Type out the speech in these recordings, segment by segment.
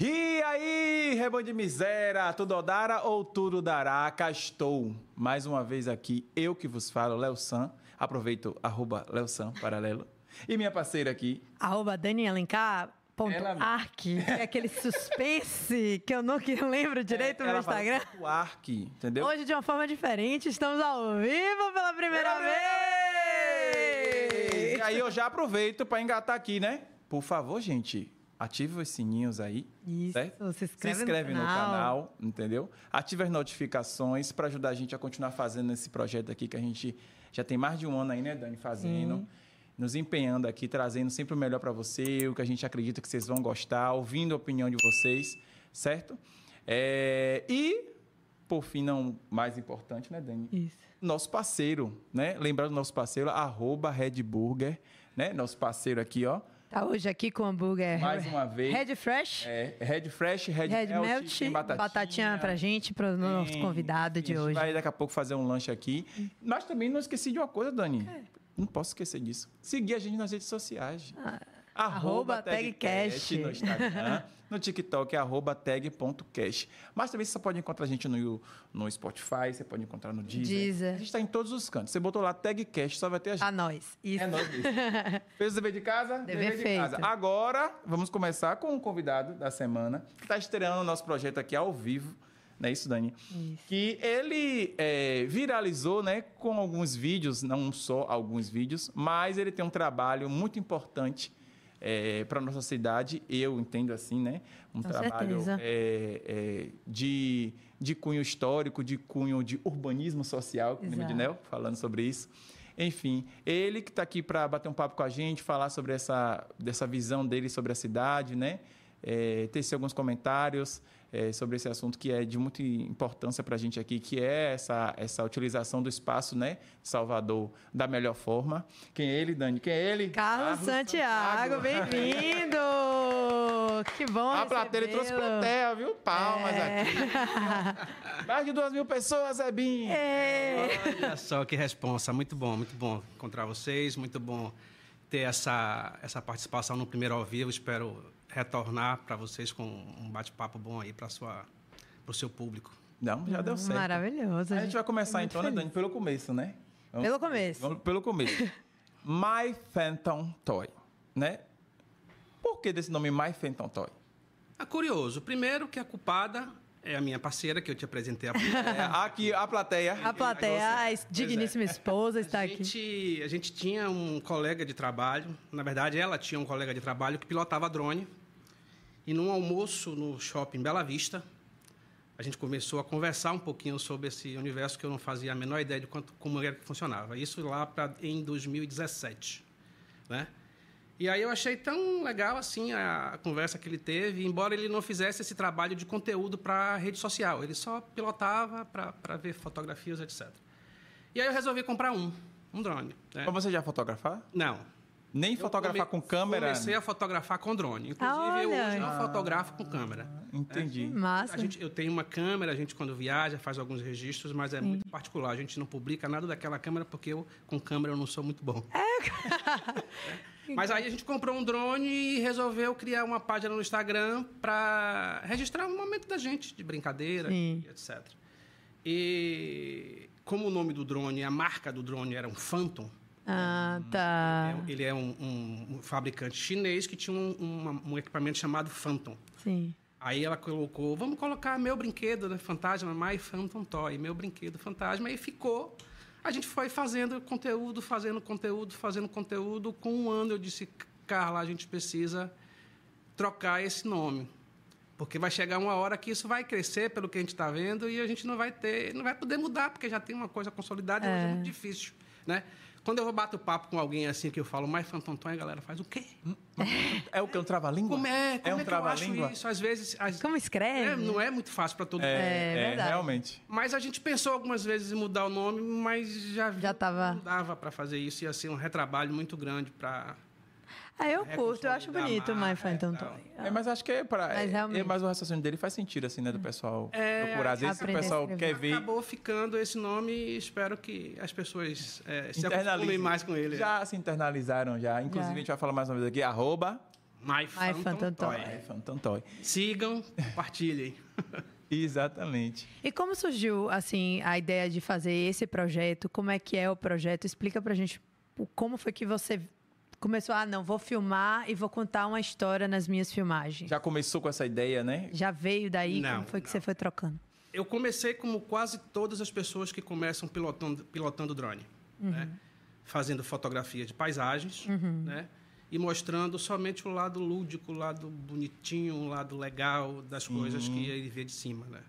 E aí, rebanho de miséria, tudo dará ou tudo dará? Cá estou, mais uma vez aqui, eu que vos falo, Léo San. Aproveito, arroba Léo San, paralelo. E minha parceira aqui. Arroba Dani Alencar. Ponto Ela- Arc, que é aquele suspense que eu não lembro direito no meu Instagram. O Ark, entendeu? Hoje, de uma forma diferente, estamos ao vivo pela primeira vez! E aí eu já aproveito para engatar aqui, né? Por favor, gente, ative os sininhos aí. Isso, certo? se inscreve se inscreve no no canal. canal, entendeu? Ative as notificações para ajudar a gente a continuar fazendo esse projeto aqui que a gente já tem mais de um ano aí, né, Dani, fazendo. Nos empenhando aqui, trazendo sempre o melhor para você, o que a gente acredita que vocês vão gostar, ouvindo a opinião de vocês, certo? É, E, por fim, não mais importante, né, Dani? Isso. nosso parceiro, né? Lembrando do nosso parceiro, arroba Red Burger, né? Nosso parceiro aqui, ó. Tá hoje aqui com hambúrguer. Mais uma vez. Red Fresh. É, Red Fresh, Red, Red Melt, Melt, tem batatinha, pra gente, pro nosso tem- convidado de a gente hoje. vai daqui a pouco fazer um lanche aqui. Mas também não esqueci de uma coisa, Dani. Não posso esquecer disso. Seguir a gente nas redes sociais. Ah, arroba tagcast. no Instagram. no TikTok é arroba tag.cast. Mas também você pode encontrar a gente no, no Spotify, você pode encontrar no Deezer. Deezer. A gente está em todos os cantos. Você botou lá tagcast, só vai ter a gente. A nós. Isso. É nóis isso. Fez o dever de casa? Dever de feito. casa. Agora, vamos começar com o convidado da semana, que está estreando o nosso projeto aqui ao vivo. Não é isso, Dani? Isso. Que ele é, viralizou né, com alguns vídeos, não só alguns vídeos, mas ele tem um trabalho muito importante para a nossa cidade, eu entendo assim, né? Um Com trabalho é, é, de, de cunho histórico, de cunho de urbanismo social, que lembra de Exato. Nel falando sobre isso. Enfim, ele que está aqui para bater um papo com a gente, falar sobre essa dessa visão dele sobre a cidade, né? É, tecer alguns comentários é, sobre esse assunto que é de muita importância para a gente aqui, que é essa, essa utilização do espaço, né? Salvador da melhor forma. Quem é ele, Dani? Quem é ele? Carlos Santiago, bem-vindo! Que bom A plateia trouxe plateia, viu? Palmas É. aqui. Mais de duas mil pessoas, Zebinho. É. Olha só que responsa, muito bom, muito bom encontrar vocês, muito bom ter essa, essa participação no primeiro ao vivo. Espero retornar para vocês com um bate-papo bom aí para o seu público. Não, já deu certo. Maravilhoso. A gente vai começar Muito então, né. Dani, pelo começo, né? Vamos- Pelo começo. Vamos pelo começo. My Phantom Toy, né? Por que desse nome My Phantom Toy? Ah, curioso, primeiro que a culpada é a minha parceira, que eu te apresentei pouco. É, aqui a plateia. A plateia, a digníssima esposa está A aqui. gente, a gente tinha um colega de trabalho, na verdade ela tinha um colega de trabalho que pilotava drone. E num almoço no shopping Bela Vista, a gente começou a conversar um pouquinho sobre esse universo que eu não fazia a menor ideia de quanto, como era que funcionava. Isso lá pra, em 2017, né? E aí eu achei tão legal assim a, conversa que ele teve, embora ele não fizesse esse trabalho de conteúdo para rede social, ele só pilotava para ver fotografias, etc. E aí eu resolvi comprar um, um drone. né? Mas você já fotografar? Não. Nem Eu fotografar come- com câmera? Comecei a fotografar com drone. Inclusive, eu hoje não fotografo com câmera. Entendi. Massa. A gente, eu tenho uma câmera, a gente quando viaja faz alguns registros, mas é muito particular. A gente não publica nada daquela câmera porque eu com câmera eu não sou muito bom. É. Mas aí a gente comprou um drone e resolveu criar uma página no Instagram para registrar um momento da gente de brincadeira Sim. e etc. E como o nome do drone, a marca do drone era um Phantom, Ah, tá. é- ele é um, um- um fabricante chinês que tinha um, um equipamento chamado Phantom. Sim. Aí ela colocou, vamos colocar meu brinquedo, né, fantasma, My Phantom Toy, meu brinquedo fantasma, e ficou. A gente foi fazendo conteúdo, fazendo conteúdo, fazendo conteúdo. Com um ano eu disse, Carla, a gente precisa trocar esse nome. Porque vai chegar uma hora que isso vai crescer pelo que a gente está vendo e a gente não vai ter, não vai poder mudar, porque já tem uma coisa consolidada e hoje é muito difícil. Né? Quando eu bato papo com alguém assim que eu falo, My Phantom Toy, a galera faz o quê? É o que? Um trava-língua? Como é, como é um é que eu acho trava-língua? isso? Às vezes. as- Como escreve? é, não é muito fácil para todo mundo. É É, verdade. realmente. Mas a gente pensou algumas vezes em mudar o nome, mas já Já tava- não dava para fazer isso. Ia ser um retrabalho muito grande para. Ah, eu curto, eu acho bonito o a My marca Phantom e tal. Toy. É, mas acho que é para. Mas É, realmente. mas o raciocínio dele faz sentido, assim, né? Do pessoal É, procurar. Às vezes o pessoal quer ver. Acabou ficando esse nome e espero que as pessoas é, se Internalize. acostumem mais com ele. Já se internalizaram já. Inclusive, Já. a gente vai falar mais uma vez aqui. Arroba My My Phantom, Phantom Toy. É. Sigam, compartilhem. Exatamente. E como surgiu, assim, a ideia de fazer esse projeto? Como é que é o projeto? Explica pra gente como foi que você começou, ah, não, vou filmar e vou contar uma história nas minhas filmagens. Já, Já começou com essa ideia, né? veio daí? Não, como foi que não. você foi trocando? Eu comecei como quase todas as pessoas que começam pilotando, pilotando drone. Né? Fazendo fotografia de paisagens, né? E mostrando somente o lado lúdico, o lado bonitinho, o lado legal das coisas que ele vê de cima, né?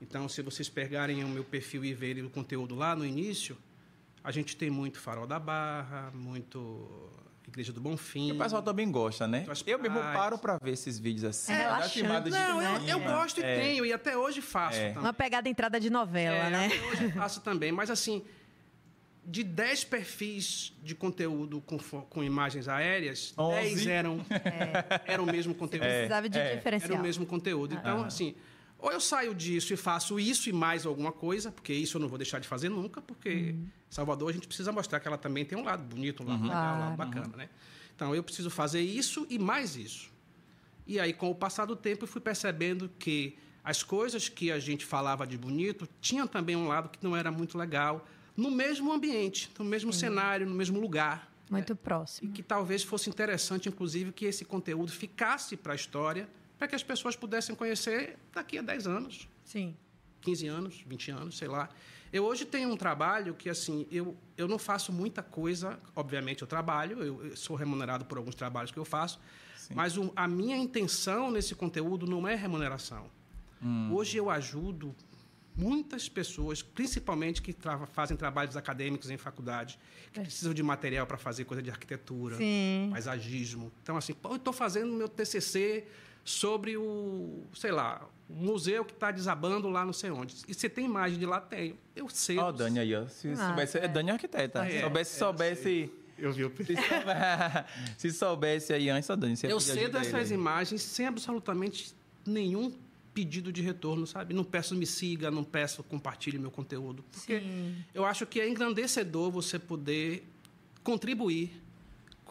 Então, se vocês pegarem o meu perfil e verem o conteúdo lá no início, a gente tem muito Farol da Barra, muito Igreja do Bonfim. E o pessoal também gosta, né? As Eu mesmo paro pra ver esses vídeos assim. É relaxante, Não, eu, eu gosto e É. tenho, e até hoje faço É. também. Uma pegada entrada de novela, É, né? até hoje eu faço também, mas assim, de 10 perfis de conteúdo com, com imagens aéreas, Onze. 10 eram, era o mesmo conteúdo. Precisava de é. Era diferencial. o mesmo conteúdo. Então, assim, ou eu saio disso e faço isso e mais alguma coisa, porque isso eu não vou deixar de fazer nunca, porque Salvador a gente precisa mostrar que ela também tem um lado bonito, um lado legal, um lado bacana, né? Então, eu preciso fazer isso e mais isso. E aí, com o passar do tempo, eu fui percebendo que as coisas que a gente falava de bonito tinham também um lado que não era muito legal, no mesmo ambiente, no mesmo cenário, no mesmo lugar. Muito E próximo. que talvez fosse interessante, inclusive, que esse conteúdo ficasse para a história, para que as pessoas pudessem conhecer daqui a 10 anos, Sim. 15 anos, 20 anos, sei lá. Eu hoje tenho um trabalho que, assim, eu, eu não faço muita coisa, obviamente eu trabalho, eu, eu sou remunerado por alguns trabalhos que eu faço, mas o- a minha intenção nesse conteúdo não é remuneração. Hoje eu ajudo muitas pessoas, principalmente que tra- fazem trabalhos acadêmicos em faculdade, que precisam de material para fazer coisa de arquitetura, Sim. paisagismo. Então, assim, eu estou fazendo meu TCC sobre o, sei lá, o museu que está desabando lá não sei onde. E você tem imagem de lá? Tenho. Eu sei. Ó, Dani aí, ó. Se Ah, soubesse, é Dani arquiteta. É, soubesse, é, soubesse. Eu vi o Se soubesse, se soubesse aí antes, ó, Dani, você Eu sei dessas imagens sem absolutamente nenhum pedido de retorno, sabe? Não peço me siga, não peço compartilhe meu conteúdo. Porque Sim. eu acho que é engrandecedor você poder contribuir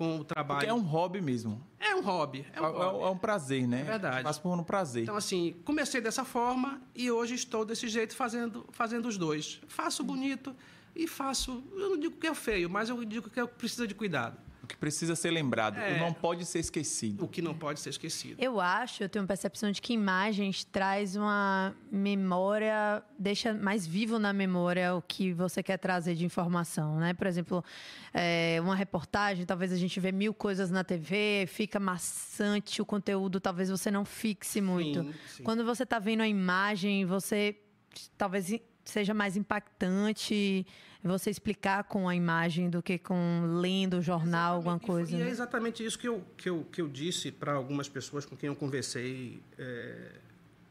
com o trabalho. Porque é um hobby mesmo. É um hobby. É É, um, é- hobby. é um prazer, né? É verdade. Faço por um prazer. Então, assim, comecei dessa forma e hoje estou desse jeito fazendo, fazendo os dois. Faço bonito e faço. Eu não digo que é feio, mas eu digo que é- precisa de cuidado. O que precisa ser lembrado. É. Não pode ser esquecido. O que não pode ser esquecido. Eu acho, eu tenho uma percepção de que imagens traz uma memória, deixa mais vivo na memória o que você quer trazer de informação, né? Por exemplo, é, uma reportagem, talvez a gente vê mil coisas na TV, fica maçante o conteúdo, talvez você não fixe muito. Sim, sim. Quando você está vendo a imagem, você talvez seja mais impactante você explicar com a imagem do que com lendo o jornal, alguma E- coisa. E, é né? exatamente isso que eu, que eu, que eu disse para algumas pessoas com quem eu conversei é,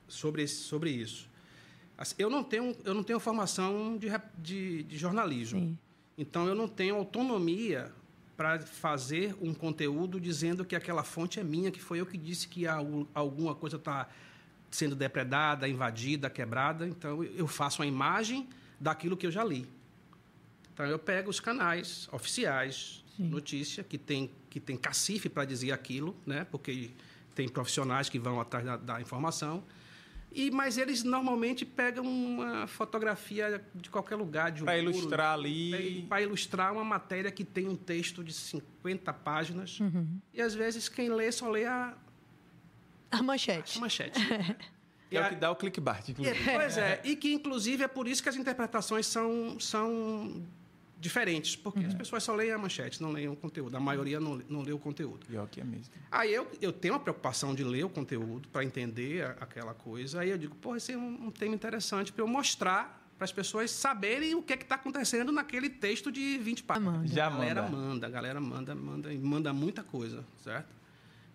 sobre, esse- sobre isso. Assim, eu, não tenho, eu não tenho formação de, de, de jornalismo. Sim. Então, eu não tenho autonomia para fazer um conteúdo dizendo que aquela fonte é minha, que foi eu que disse que algu- alguma coisa está sendo depredada, invadida, quebrada. Então, eu faço a imagem daquilo que eu já li. Então, eu pego os canais oficiais, notícia, que tem, que tem cacife para dizer aquilo, né? porque tem profissionais que vão atrás da, da informação. E, mas eles normalmente pegam uma fotografia de qualquer lugar, de um muro, ilustrar ali. para ilustrar uma matéria que tem um texto de 50 páginas. Uhum. E às vezes quem lê só lê a, A a manchete. manchete. Que é o que dá o clickbait, É, inclusive. pois é, e que inclusive é por isso que as interpretações são, são diferentes, porque as pessoas só leem a manchete, não leem o conteúdo. A maioria não, não lê o conteúdo. Pior que é mesmo. Aí eu, eu tenho a preocupação de ler o conteúdo para entender a- aquela coisa. Aí eu digo, pô, esse é um, um tema interessante para eu mostrar para as pessoas saberem o que é está acontecendo naquele texto de 20 páginas. Manda. Já a galera manda. manda, a galera manda, manda, e manda muita coisa, certo?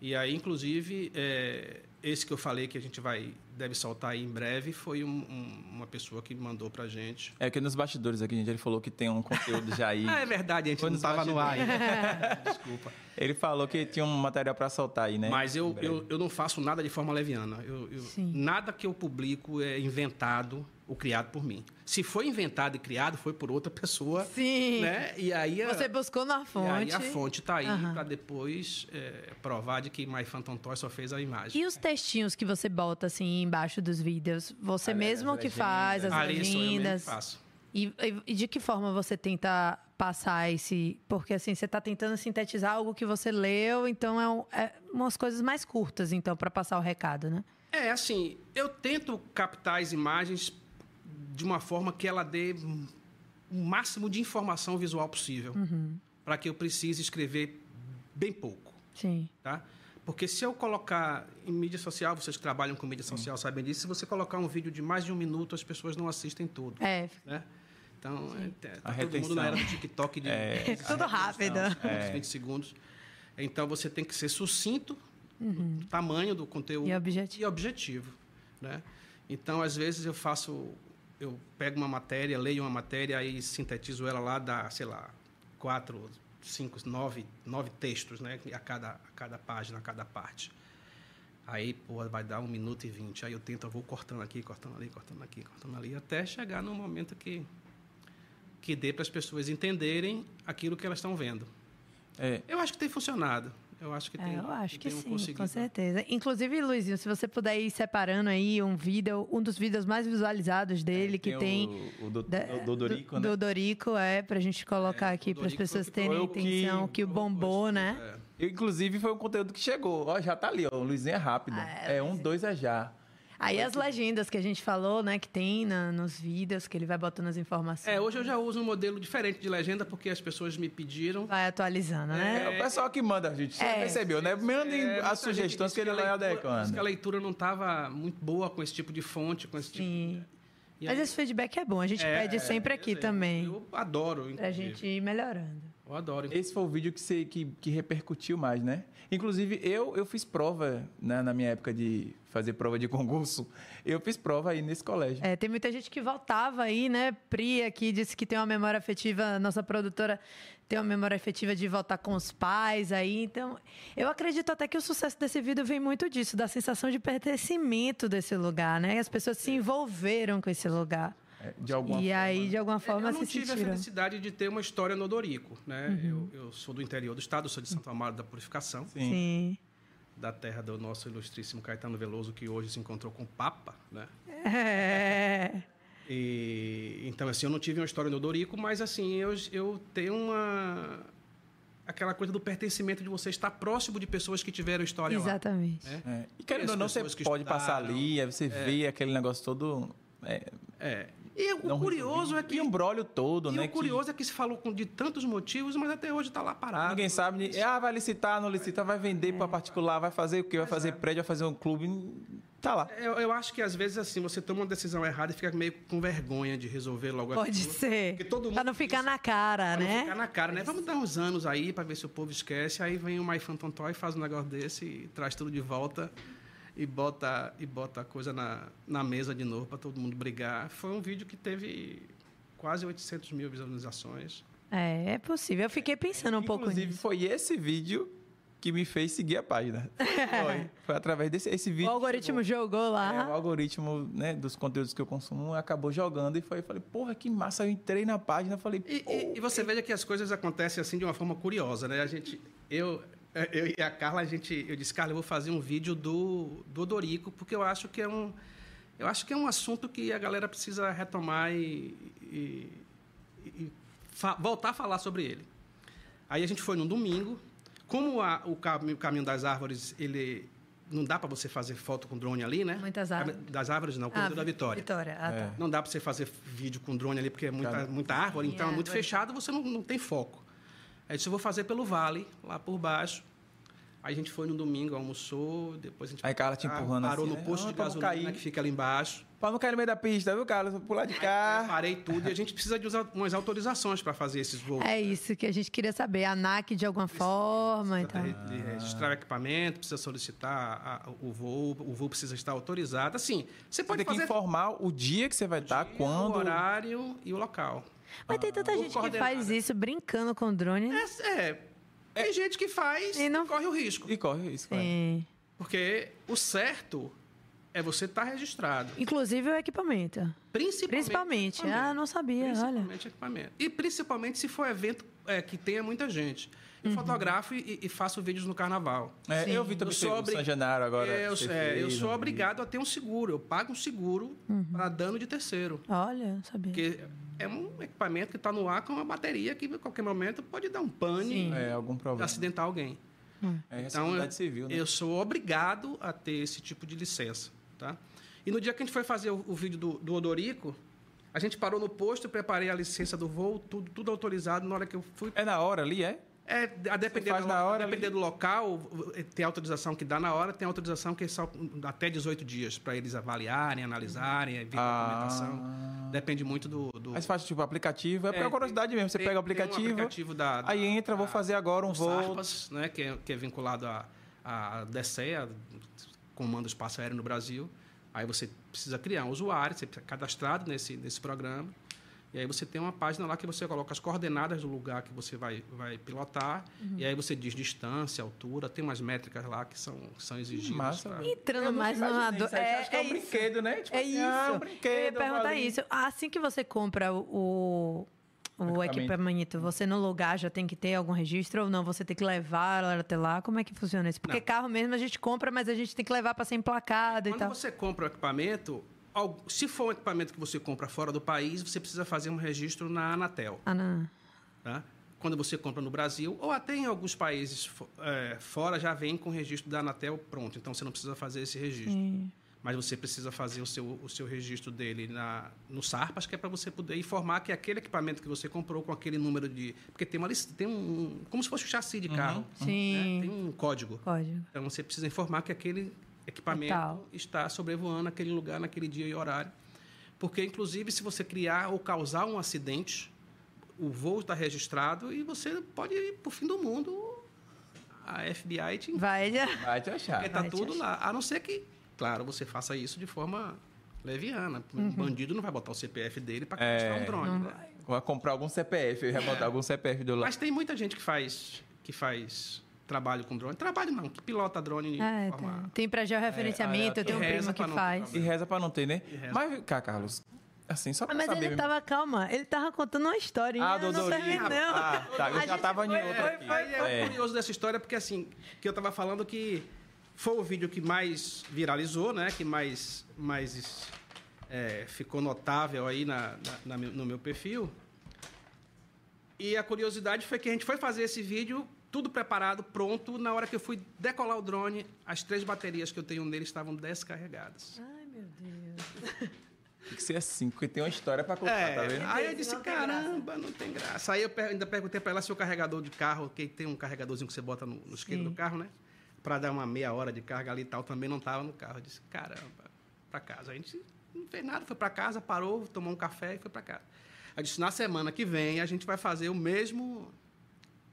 E aí, inclusive, é, esse que eu falei que a gente vai deve soltar aí em breve, foi um, um, uma pessoa que mandou pra gente. É que nos bastidores aqui, gente, ele falou que tem um conteúdo já aí. ah, é verdade, a gente foi não estava no ar ainda. Desculpa. Ele falou que tinha um material para soltar aí, né? Mas eu, eu, eu não faço nada de forma leviana. Eu, eu, nada que eu publico é inventado ou criado por mim. Se foi inventado e criado, foi por outra pessoa. Sim. Né? E aí Você buscou na fonte. E aí a fonte está aí uhum. para depois é, provar de que My Phantom Toy só fez a imagem. E os textinhos que você bota assim embaixo dos vídeos? Você Ali, mesmo que faz as Ali legendas? Sou eu mesmo que faço. E, e, de que forma você tenta passar esse. Porque assim, você está tentando sintetizar algo que você leu, então é, um, é umas coisas mais curtas, então, para passar o recado, né? É, assim, eu tento captar as imagens de uma forma que ela dê o máximo de informação visual possível. Uhum. Para que eu precise escrever bem pouco. Sim. Tá? Porque se eu colocar em mídia social, vocês que trabalham com mídia social sabem disso, se você colocar um vídeo de mais de um minuto, as pessoas não assistem tudo. É. Né? Então, é, tá todo mundo na era do TikTok de. É, tudo rápido. É. 20 segundos. Então, você tem que ser sucinto, uhum. tamanho do conteúdo e objetivo. E objetivo né? Então, às vezes, eu faço. Eu pego uma matéria, leio uma matéria, aí sintetizo ela lá, dá, sei lá, quatro, cinco, nove, nove textos, né? A cada, a cada página, a cada parte. Aí, pô, vai dar um minuto e vinte. Aí eu tento, eu vou cortando aqui, cortando ali, cortando aqui, cortando ali, até chegar no momento que que dê para as pessoas entenderem aquilo que elas estão vendo. É. Eu acho que tem funcionado. Eu acho que é, tem. É, eu acho que, que sim, com certeza. Inclusive, Luizinho, se você puder ir separando aí um vídeo, um dos vídeos mais visualizados dele, é, que tem. O, o do, da, do Dorico, do, né? Do Dorico, é, pra gente colocar é, aqui para as pessoas terem intenção, que, que bombou, né? É. Inclusive, foi um conteúdo que chegou. Ó, já tá ali, ó. O Luizinho é rápido. Ah, é, um, dois é já. Aí as legendas que a gente falou, né, que tem na, nos vídeos, que ele vai botando as informações. É, hoje eu já uso um modelo diferente de legenda, porque as pessoas me pediram. Vai atualizando, né? É, o pessoal que manda, a gente, você é. percebeu, né? Mandem é, as sugestões que ele vai adequando. que a leitura não estava muito boa com esse tipo de fonte, com esse tipo Sim. tipo... Mas aí... esse feedback é bom, a gente é, pede sempre aqui também. Eu adoro, inclusive. Pra gente ir melhorando. Eu adoro. Esse foi o vídeo que, você, que, que repercutiu mais, né? Inclusive, eu, eu fiz prova né, na minha época de fazer prova de concurso. Eu fiz prova aí nesse colégio. É, tem muita gente que voltava aí, né? Pri aqui disse que tem uma memória afetiva, nossa produtora tem uma memória afetiva de voltar com os pais aí. Então, eu acredito até que o sucesso desse vídeo vem muito disso, da sensação de pertencimento desse lugar, né? As pessoas se envolveram com esse lugar. É, de alguma e forma. aí, de alguma forma, eu não se tive sentiram. a felicidade de ter uma história no Dorico, né? Uhum. Eu, eu, sou do interior do estado, sou de Santo Amaro da Purificação. Sim. Sim. Da terra do nosso ilustríssimo Caetano Veloso, que hoje se encontrou com o Papa, né? É. E, então, assim, eu não tive uma história no Dorico, mas, assim, eu, eu tenho uma... Aquela coisa do pertencimento de você estar próximo de pessoas que tiveram história Exatamente. lá. Exatamente. Né? É. E querendo ou não, você pode passar ali, aí você é. vê aquele negócio todo... É, é. E o não curioso resolvi. é que. E um brolho todo, e né? o curioso que... é que se falou de tantos motivos, mas até hoje está lá parado. Ninguém sabe. Ah, vai licitar, não licita, vai vender para particular, vai fazer o quê? Vai fazer prédio, vai fazer um clube. Tá lá. Eu, eu, acho que às vezes assim, você toma uma decisão errada e fica meio com vergonha de resolver logo Pode aquilo. ser. Para não ficar na cara, pra né? Não ficar na cara, né? Vamos dar uns anos aí para ver se o povo esquece. Aí vem o My Phantom Toy, faz um negócio desse e traz tudo de volta e bota, e bota a coisa na, na mesa de novo para todo mundo brigar. Foi um vídeo que teve quase 800 mil visualizações. É, é possível. Eu fiquei pensando um Inclusive, pouco Inclusive, foi esse vídeo que me fez seguir a página. foi. Foi através desse esse vídeo. O algoritmo jogou lá. É, o algoritmo né, dos conteúdos que eu consumo acabou jogando e foi, falei, porra, que massa. Eu entrei na página falei. E, e, e você veja que as coisas acontecem assim de uma forma curiosa, né? A gente. Eu, eu e a Carla, a gente, eu disse, Carla, eu vou fazer um vídeo do, do Odorico, porque eu acho que é um, eu acho que é um assunto que a galera precisa retomar e, e, e fa, voltar a falar sobre ele. Aí a gente foi num domingo, como a, o, caminho, o caminho das árvores, ele não dá para você fazer foto com drone ali, né? Muitas árvores. Das árvores não, Corredor ah, da Vitória. Vitória, ah, tá. É. Não dá para você fazer vídeo com drone ali, porque é muita, muita árvore, então é muito fechado, você não, não tem foco. Aí disse, eu vou fazer pelo vale, lá por baixo. Aí a gente foi no domingo, almoçou, depois a gente Aí Carla te empurrando parou assim, no né? posto Ah, de gasolina cair. que fica ali embaixo. Pra não cair no meio da pista, viu, Carlos? Vou pular de carro. parei tudo e a gente precisa de umas autorizações para fazer esses voos. É isso que a gente queria saber. A ANAC de alguma forma e Precisa tal. re- de registrar o equipamento, precisa solicitar a- o voo, o voo precisa estar autorizado. Assim, você Você pode tem que fazer informar o dia que você vai estar, quando. o horário e o local. Mas tem tanta Ou gente que faz isso brincando com drone. né? É, é, tem gente que faz E não- corre o risco. E corre isso, claro. Sim. Porque o certo é você estar registrado. Inclusive o equipamento. Principalmente. Principalmente. equipamento. Ah, não sabia, olha. Principalmente equipamento. E principalmente se for evento é, que tenha muita gente. Eu Uhum. fotografo e, e faço vídeos no carnaval. É, Sim. eu vi também Eu sou o obri- São Genaro agora. eu, você é, eu sou obrigado a ter um seguro. Eu pago um seguro Uhum. para dano de terceiro. Olha, sabia. Porque é um equipamento que está no ar com uma bateria que a qualquer momento pode dar um pane Sim. É, algum e problema. acidentar alguém. É Então, eu, civil, né? eu sou obrigado a ter esse tipo de licença, tá? E no dia que a gente foi fazer o, o vídeo do, do Odorico, a gente parou no posto, preparei a licença do voo, tudo, tudo autorizado. Na hora que eu fui... É na hora ali, é? É, a depender, do, na hora a depender do local, tem autorização que dá na hora, tem autorização que é só até 18 dias para eles avaliarem, analisarem, ver a documentação. Depende muito do... do você faz tipo aplicativo, é por É, curiosidade mesmo. Você tem- pega o tem um aplicativo, aplicativo da, da- aí entra, vou da- fazer agora um voo. Sarpas, né, que, é, que é vinculado à à DCEA, Comando Espaço Aéreo no Brasil. Aí você precisa criar um usuário, você precisa cadastrado nesse, nesse programa. E aí você tem uma página lá que você coloca as coordenadas do lugar que você vai, vai pilotar. Uhum. E aí você diz distância, altura, tem umas métricas lá que são, são exigidas. Massa. Entrando mais imaginei numa isso, do- aí é- acho que é, é um isso. brinquedo, né? Tipo É assim, isso. ah, um brinquedo. eu ia perguntar ali. isso. Assim que você compra o, o Equipamento. equipamento, você no lugar já tem que ter algum registro ou não? Você tem que levar até lá? Como é que funciona isso? Porque Não. carro mesmo a gente compra, mas a gente tem que levar para ser emplacado e Quando tal. você compra o equipamento, se for um equipamento que você compra fora do país, você precisa fazer um registro na Anatel. Ah, não. tá? Quando você compra no Brasil, ou até em alguns países é, fora, já vem com o registro da Anatel pronto. Então, você não precisa fazer esse registro. Sim. Mas você precisa fazer o seu, o seu registro dele na, no SARPAS, que é para você poder informar que aquele equipamento que você comprou com aquele número de... Porque tem, uma, lis- tem um... Como se fosse um chassi de carro. né? Sim. Tem um código. Código. Então, você precisa informar que aquele equipamento Tal. está sobrevoando aquele lugar, naquele dia e horário. Porque, inclusive, se você criar ou causar um acidente, o voo está registrado e você pode ir para o fim do mundo. A FBI te Vai já. Vai te achar. porque tá Vai te tudo achar. lá. A não ser que, claro, você faça isso de forma leviana. Uhum. O bandido não vai botar o CPF dele para É. cadastrar um drone. Né? vai. Vai comprar algum CPF, eu ia botar algum CPF do lado. Mas tem muita gente que faz, que faz trabalho com drone. Trabalho não, que pilota drone É, forma... tá. Tem para georreferenciamento, É, eu tenho um reza primo que pra não faz. E reza pra não ter, né? Mas, cá, Carlos, assim, só Ah, pra mas saber ele mesmo. tava, calma, ele tava contando uma historinha. Ah, do não Dorinho. Ah, tá, eu A já tava em foi- outra foi- aqui. foi- Aí é, É. o curioso dessa história porque assim, que eu estava falando que foi o vídeo que mais viralizou, né? Que mais, mais é, ficou notável aí na, na- na no meu perfil. E a curiosidade foi que a gente foi fazer esse vídeo tudo preparado, pronto. Na hora que eu fui decolar o drone, as três baterias que eu tenho nele estavam descarregadas. Ai, meu Deus. Tem que ser assim, porque tem uma história pra contar, É, tá vendo? aí eu disse, Não caramba, não tem graça. Aí eu ainda perguntei para ela se o carregador de carro, que tem um carregadorzinho que você bota no, no do carro, né? Para dar uma meia hora de carga ali e tal, também não estava no carro. Eu disse, caramba, para casa. A gente não fez nada, foi para casa, parou, tomou um café e foi para casa. Aí eu disse, na semana que vem a gente vai fazer o mesmo,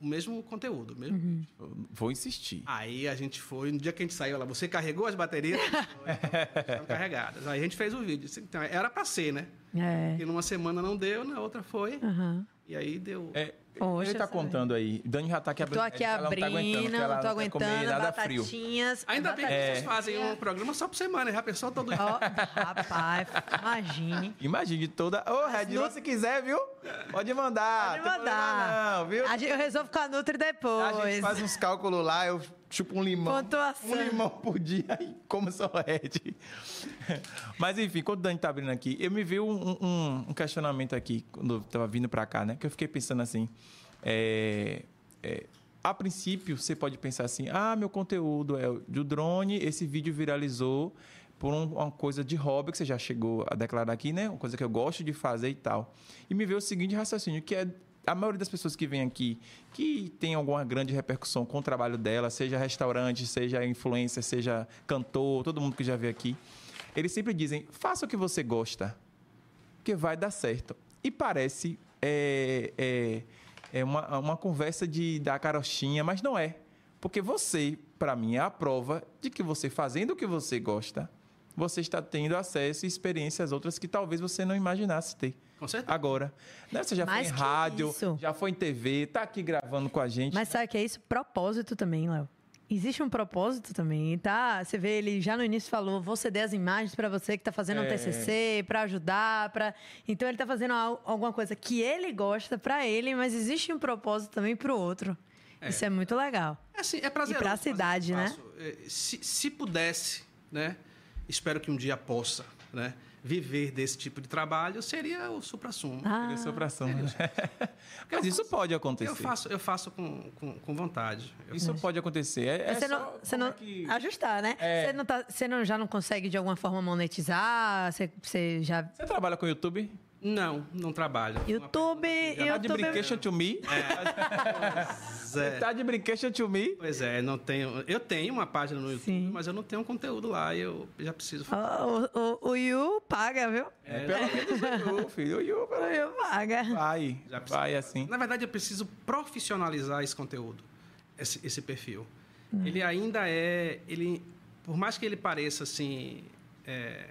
o mesmo conteúdo, o mesmo Uhum. Vou insistir. Aí a gente foi, no dia que a gente saiu lá, você carregou as baterias? Estão carregadas. Aí a gente fez o vídeo. Então, era para ser, né? É. E numa semana não deu, na outra foi. Aham. E aí deu. É, Poxa, ele tá contando aí. Dani já tá aqui Eu tô aqui ela não tá abrindo, aguentando, porque ela não tô comer aguentando, nada frio. batatinhas. Ainda bem que vocês fazem um programa só por semana, já pensou todo dia? Ó, rapaz, imagine. Imagine toda. Ô, Red, no- se quiser, viu? Pode mandar. Pode mandar. Não, viu? A eu resolvo com a Nutri A depois. gente faz uns cálculos lá, eu chupo um limão. Pontuação. Um limão por dia e como só Red. Mas enfim, quando o Dani tá abrindo aqui, eu me vi um, um- um questionamento aqui, quando eu tava vindo pra cá, né? Que eu fiquei pensando assim. é, é, a princípio, você pode pensar assim: ah, meu conteúdo é do drone, esse vídeo viralizou por um- uma coisa de hobby que você já chegou a declarar aqui, né? Uma coisa que eu gosto de fazer e tal. E me veio o seguinte raciocínio, que é a maioria das pessoas que vem aqui, que tem alguma grande repercussão com o trabalho dela, seja restaurante, seja influencer, seja cantor, todo mundo que já veio aqui, eles sempre dizem: faça o que você gosta, que vai dar certo. E parece é, é, é uma, uma conversa de dar carochinha, mas não é. Porque você, para mim, é a prova de que você fazendo o que você gosta, você está tendo acesso e experiências outras que talvez você não imaginasse ter. Com certeza. Agora, né? Você já Mais foi em rádio, isso. já foi em TV, tá aqui gravando com a gente. Mas sabe que é isso? Propósito também, Léo. Existe um propósito também, tá? Você vê, ele já no início falou, vou ceder as imagens para você que tá fazendo um É. TCC, para ajudar, para Então ele tá fazendo al- alguma coisa que ele gosta para ele, mas existe um propósito também pro outro. Isso é muito legal. É, assim, é prazeroso. E pra o cidade, né? É, Se, se pudesse, né? Espero que um dia possa, né? Viver desse tipo de trabalho seria o supra-sumo. Ah, Seria sopração, né? Mas isso pode acontecer. Eu faço, eu faço com, com, com vontade. Eu- Isso pode acontecer. É, é você não, só você não é que- ajustar, né? É. Você, não tá, você não, já não consegue de alguma forma monetizar? Você, você já Você trabalha com YouTube? Não, não trabalho. YouTube, Tá de YouTube brincation to me? Pois é. Tá de brincation to me? Pois é, não tenho. Eu tenho uma página no YouTube, Sim. mas eu não tenho conteúdo lá. e Eu já preciso. O, o, o Yu paga, viu? É, pelo menos o Yu, filho. O Yu, pelo O Yu paga. Vai, Já precisa. vai assim. Na verdade, eu preciso profissionalizar esse conteúdo, esse, esse perfil. Ele ainda é, ele, por mais que ele pareça assim é,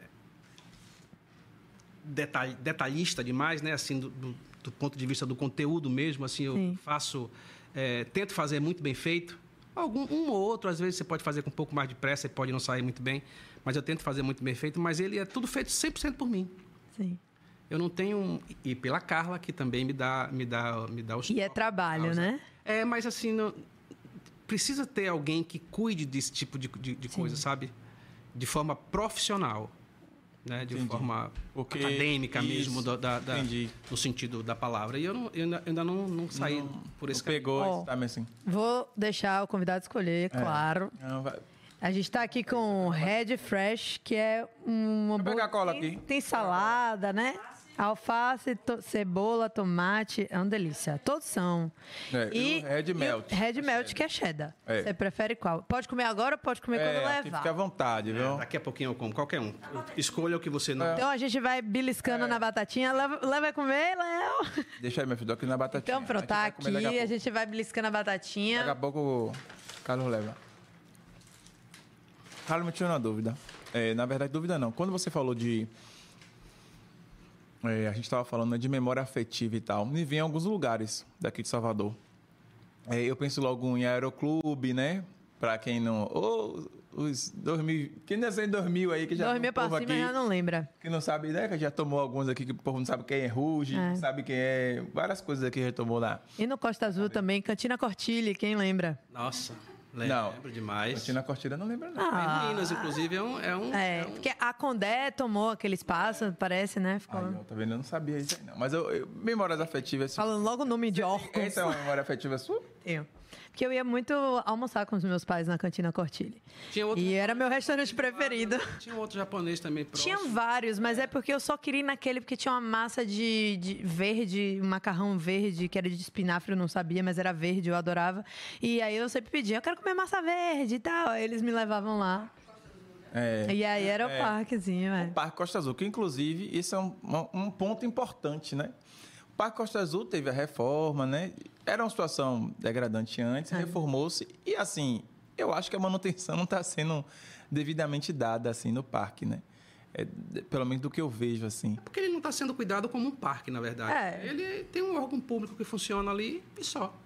detalh- detalhista demais, né? Assim, do, do- do ponto de vista do conteúdo mesmo, assim, eu Sim. faço, é, tento fazer muito bem feito. Algum um ou outro, às vezes você pode fazer com um pouco mais de pressa e pode não sair muito bem, mas eu tento fazer muito bem feito. Mas ele é tudo feito 100% por mim. Sim. Eu não tenho e pela Carla que também me dá me dá me dá os E é trabalho, né? É, mas assim não- precisa ter alguém que cuide desse tipo de, de, de coisa, sabe? De forma profissional, né? De Entendi. forma Porque acadêmica isso, mesmo, da, da- da- no sentido da palavra. E eu, não, eu ainda, eu ainda não, não saí por esse Não pegou esse time assim. Vou deixar o convidado escolher, claro. Não, vai- A gente tá aqui com o Red Fresh, que é um Vou pegar a cola tem. Tem salada, né? Alface, to- cebola, tomate, é uma delícia. Todos são. É, e o Red e o Melt. Red Melt, que é cheddar. É. Você prefere qual? Pode comer agora ou pode comer quando É, aqui levar? fica à vontade, viu? Daqui a pouquinho eu como, qualquer um. Escolha o que você não. Então a gente vai É. beliscando na batatinha. Léo vai comer, Léo? Deixa aí, meu filho, aqui na batatinha. Então pronto, A tá aqui. daqui a A gente vai beliscando a Daqui batatinha. a pouco o Carlos leva. Carlos, me tirou uma dúvida. É, na verdade, dúvida não. Quando você falou de. É, a gente estava falando né, de memória afetiva e tal. Me vem em alguns lugares daqui de Salvador. É, eu penso logo em Aeroclube, né? Pra quem não. Ou os 2000. Quem nasceu em 2000 aí, que já Dormiu tem um pra povo cima aqui já não lembra. que não sabe, né? Que já tomou alguns aqui que o povo não sabe quem é Ruge, É. sabe quem é. Várias coisas aqui já tomou lá. E no Costa Azul também, Cantina Cortilli, quem lembra? Nossa, Não. lembro demais. Cortina Cortina não lembra, não. Em Minas, inclusive, é um. É, um, É, é um- porque a Condé tomou aquele espaço, parece, né? Ficou Aí, ó, tá vendo? Eu não sabia isso aí, não. Mas eu, eu- memórias afetivas. falando logo o nome de órgãos. Essa é uma memória afetiva sua? Eu. Porque eu ia muito almoçar com os meus pais na Cantina Cortilli. Tinha outro E era meu restaurante preferido. Tinha um outro japonês também próximo. Tinha vários, mas é porque eu só queria ir naquele porque tinha uma massa de, de verde, um macarrão verde, que era de espinafre, eu não sabia, mas era verde, eu adorava. E aí eu sempre pedia, eu quero comer massa verde e tal. Aí eles me levavam lá. É. E aí era o É. parquezinho, é. O Parque Costa Azul, que inclusive isso é um- um ponto importante, né? O Parque Costa Azul teve a reforma, né? Era uma situação degradante antes, reformou-se. E assim, eu acho que a manutenção não está sendo devidamente dada assim no parque, né? É, pelo menos do que eu vejo, assim. Porque ele não está sendo cuidado como um parque, na verdade. É. Ele tem um órgão público que funciona ali e só.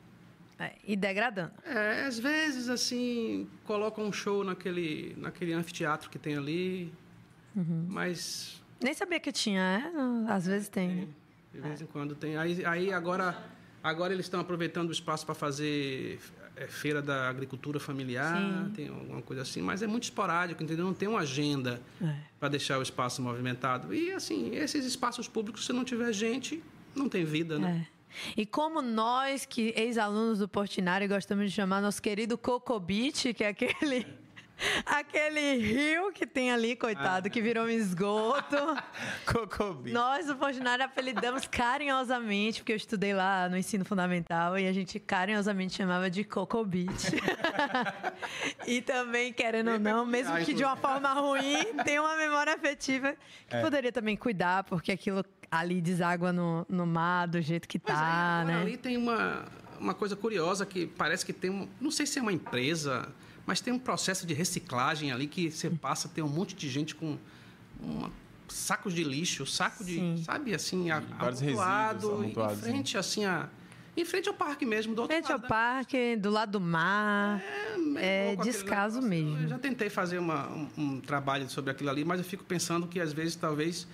É, E degradando. É, às vezes, assim, colocam um show naquele, naquele anfiteatro que tem ali, Uhum. mas Nem sabia que tinha, é? Às vezes tem. né? De vez em quando tem. Aí, aí agora, agora eles estão aproveitando o espaço para fazer é, feira da agricultura familiar, Sim. tem alguma coisa assim, mas é muito esporádico, entendeu? Não tem uma agenda É. para deixar o espaço movimentado. E, assim, esses espaços públicos, se não tiver gente, não tem vida, né? É. E como nós, que ex-alunos do Portinari, gostamos de chamar nosso querido Cocobite, que é aquele Aquele rio que tem ali, coitado, que virou um esgoto. Cocobi. Nós, do Fondinário, apelidamos carinhosamente, porque eu estudei lá no ensino fundamental e a gente carinhosamente chamava de Coco Beach. e também, querendo ou não, mesmo que de uma forma ruim, tem uma memória afetiva que poderia também cuidar, porque aquilo ali deságua no, no mar do jeito que Pois é, tá, né? ali tem uma, uma coisa curiosa que parece que tem um, não sei se é uma empresa, mas tem um processo de reciclagem ali que você passa, tem um monte de gente com uma- sacos de lixo, saco Sim. de, sabe, assim, a- amontoado, resíduos em frente assim a em frente ao parque mesmo, do outro Frente ao lado. da- parque, do lado do mar. meio É aquele descaso mesmo. Eu já tentei fazer uma- um, um trabalho sobre aquilo ali, mas eu fico pensando que às vezes talvez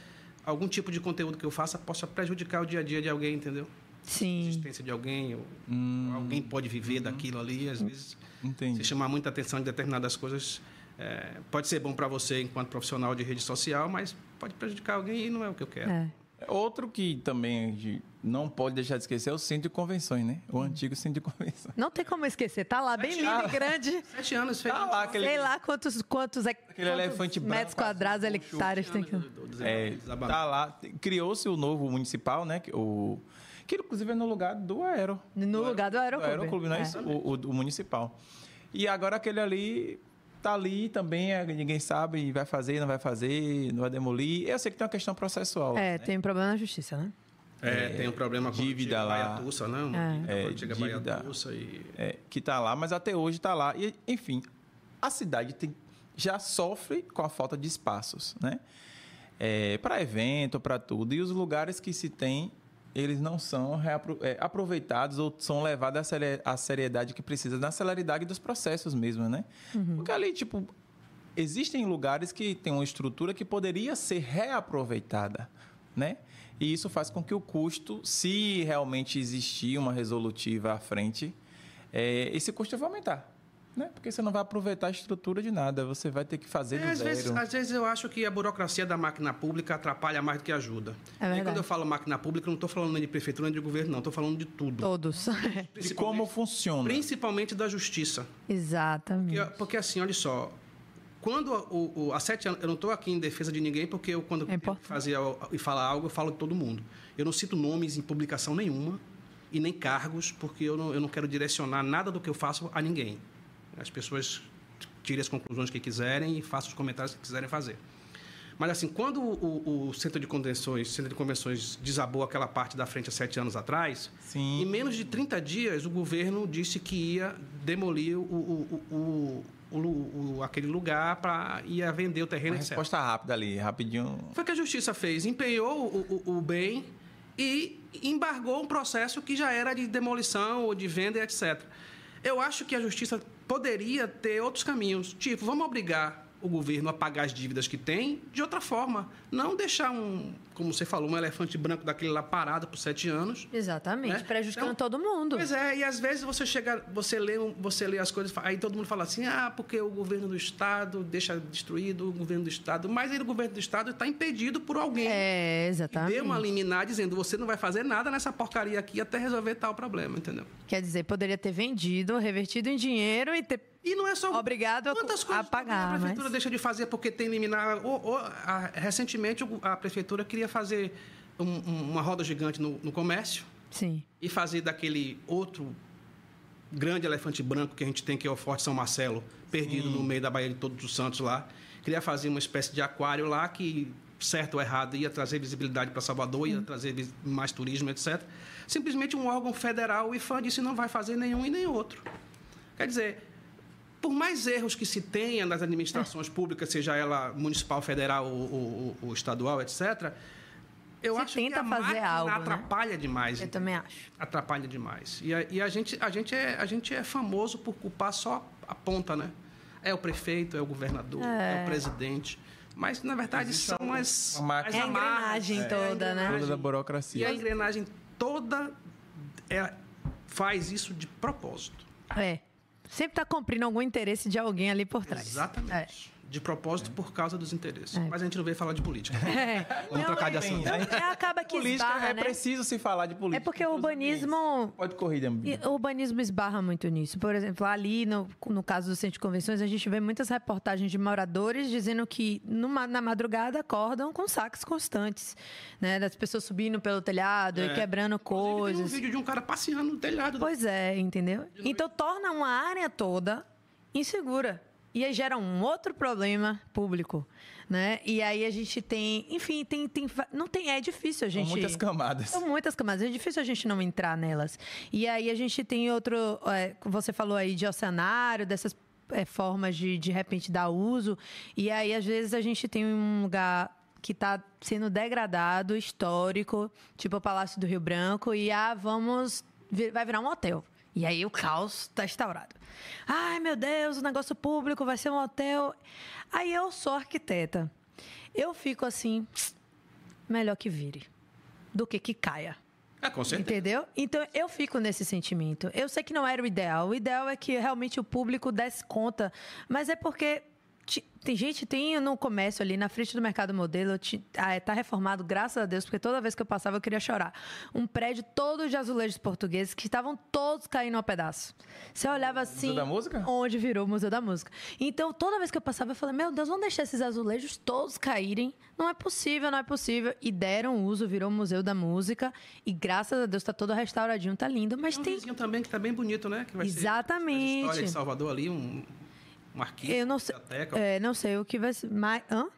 algum tipo de conteúdo que eu faça possa prejudicar o dia a dia de alguém, entendeu? A Sim. existência de alguém, ou Hum. alguém pode viver Uhum. daquilo ali, às vezes Entendi. se chamar muita atenção de determinadas coisas é, pode ser bom para você enquanto profissional de rede social, mas pode prejudicar alguém e não é o que eu quero. É. Outro que também a gente não pode deixar de esquecer é o centro de convenções, né? O antigo centro de convenções. Não tem como esquecer, tá lá, bem lindo e grande. Sete anos fez. Tá lá aquele, Sei lá quantos, quantos, é- Aquele quantos elefante branco, metros quadrados, azul, hectares tem que... é, tá lá. Criou-se o novo municipal, né? O, que inclusive é no lugar do Aero. No lugar do Do Aeroclube. Aeroclube, não é, É. isso? O, o- o municipal. E agora aquele ali tá ali também, é, ninguém sabe, vai fazer, não vai fazer, não vai demolir. Eu sei que tem uma questão processual. É, né? tem problema na justiça, né? É, tem um problema com dívida a lá. Baia Tussa, né? Uma É. dívida É, com a antiga Baia dívida. E... é, que está lá, mas até hoje está lá. E, enfim, a cidade tem- já sofre com a falta de espaços, né? para evento, para tudo. E os lugares que se tem, eles não são é, aproveitados ou são levados à seri- à seriedade que precisa, na celeridade dos processos mesmo, né? Porque ali, tipo, existem lugares que têm uma estrutura que poderia ser reaproveitada, né? E isso faz com que o custo, se realmente existir uma resolutiva à frente, é, esse custo vai aumentar, né? Porque você não vai aproveitar a estrutura de nada, você vai ter que fazer É, do às, zero. vezes, às vezes eu acho que a burocracia da máquina pública atrapalha mais do que ajuda. É e quando eu falo máquina pública, eu não estou falando nem de prefeitura nem de governo, não. Estou falando de tudo. Todos. De como funciona. Principalmente da justiça. Exatamente. Porque, porque, assim, olha só. Quando o, o- há sete anos, eu não estou aqui em defesa de ninguém, porque eu, quando É fazia e falar algo, eu falo de todo mundo. Eu não cito nomes em publicação nenhuma e nem cargos, porque eu não, eu não quero direcionar nada do que eu faço a ninguém. As pessoas tirem as conclusões que quiserem e façam os comentários que quiserem fazer. Mas assim, quando o, o centro de convenções, centro de convenções desabou aquela parte da frente há sete anos atrás, Sim. em menos de 30 dias o governo disse que ia demolir o, o, o, aquele lugar para ia vender o terreno, Uma etc. resposta rápida ali, rapidinho. Foi o que a justiça fez, empenhou o bem e embargou um processo que já era de demolição ou de venda, etc. Eu acho que a justiça poderia ter outros caminhos, tipo, vamos obrigar o governo a pagar as dívidas que tem de outra forma, não deixar um, como você falou, um elefante branco daquele lá parado por sete anos. Exatamente. Né? Prejudicando Então, todo mundo. Pois é, e às vezes você chega, você lê, você lê as coisas, aí todo mundo fala assim, ah, porque o governo do estado deixa destruído o governo do estado, mas aí o governo do estado está impedido por alguém. É, exatamente. Deu uma liminar dizendo, você não vai fazer nada nessa porcaria aqui até resolver tal problema, entendeu? Quer dizer, poderia ter vendido, revertido em dinheiro e ter E não é só Obrigado a- Quantas a coisas pagar, a prefeitura mas- deixa de fazer porque tem liminar? Ou- ou, a- recentemente a prefeitura queria fazer um- um- uma roda gigante no- no comércio. Sim. e fazer daquele outro grande elefante branco que a gente tem, que é o Forte São Marcelo, perdido no meio da Baía de Todos os Santos lá. Queria fazer uma espécie de aquário lá que, certo ou errado, ia trazer visibilidade para Salvador, ia trazer vis- mais turismo, etc. Simplesmente um órgão federal, o IFAM, disse não vai fazer nenhum e nem outro. Quer dizer, por mais erros que se tenha nas administrações públicas, seja ela municipal, federal ou, ou- ou estadual, etc., eu Se acho que tenta a fazer algo, né? atrapalha demais. Eu também acho. Atrapalha demais. E, a, e a gente, a, gente é, a gente é famoso por culpar só a ponta, né? É o prefeito, é o governador, é, o presidente. Mas, na verdade, Existe são as, É a engrenagem é, toda, a né? Toda da E burocracia. a engrenagem toda é, faz isso de propósito. É. Sempre tá cumprindo algum interesse de alguém ali por trás. Exatamente. É. de propósito por causa dos interesses. Mas a gente não veio falar de política. É. Vamos Não, trocar de é- assunto. não, é, acaba que política esbarra, é né? preciso se falar de política. É porque o urbanismo-. Pode correr, Dami. E o urbanismo esbarra muito nisso. Por exemplo, ali no, no caso do centro de convenções, a gente vê muitas reportagens de moradores dizendo que numa- na madrugada acordam com saques constantes, né? Das pessoas subindo pelo telhado e É. quebrando Inclusive, Tem um coisas. vídeo de um cara passeando no telhado. Pois é, entendeu? Então torna uma área toda insegura. E aí gera um outro problema público, né? E aí a gente tem, enfim, tem, tem não tem, é difícil a São gente muitas camadas. são muitas camadas, é difícil a gente não entrar nelas. E aí a gente tem outro. é, você falou aí de oceanário, dessas é, formas de de repente dar uso. E aí, às vezes, a gente tem um lugar que está sendo degradado, histórico, tipo o Palácio do Rio Branco, e ah, vamos. Vai virar um hotel. E aí o caos está instaurado. Ai, meu Deus, o negócio público vai ser um hotel. Aí eu sou arquiteta. Eu fico assim, melhor que vire do que que caia. É, com certeza. Entendeu? Então eu fico nesse sentimento. Eu sei que não era o ideal. O ideal é que realmente o público desse conta, mas é porque tem gente, tem no comércio ali na frente do mercado modelo, ah, é, tá reformado, graças a Deus, porque toda vez que eu passava eu queria chorar. Um prédio todo de azulejos portugueses que estavam todos caindo ao pedaço. Você olhava assim, da Música? onde virou o Museu da Música. Então, toda vez que eu passava, eu falei: Meu Deus, vamos deixar esses azulejos todos caírem. Não é possível, não é possível. E deram uso, virou o Museu da Música. E graças a Deus tá todo restauradinho, tá lindo. Mas Tem um tem. também que tá bem bonito, né? Que vai ser Exatamente. a história de Salvador ali, um, um arquivo. Eu não sei. É, não sei o que vai ser. Mas, hã?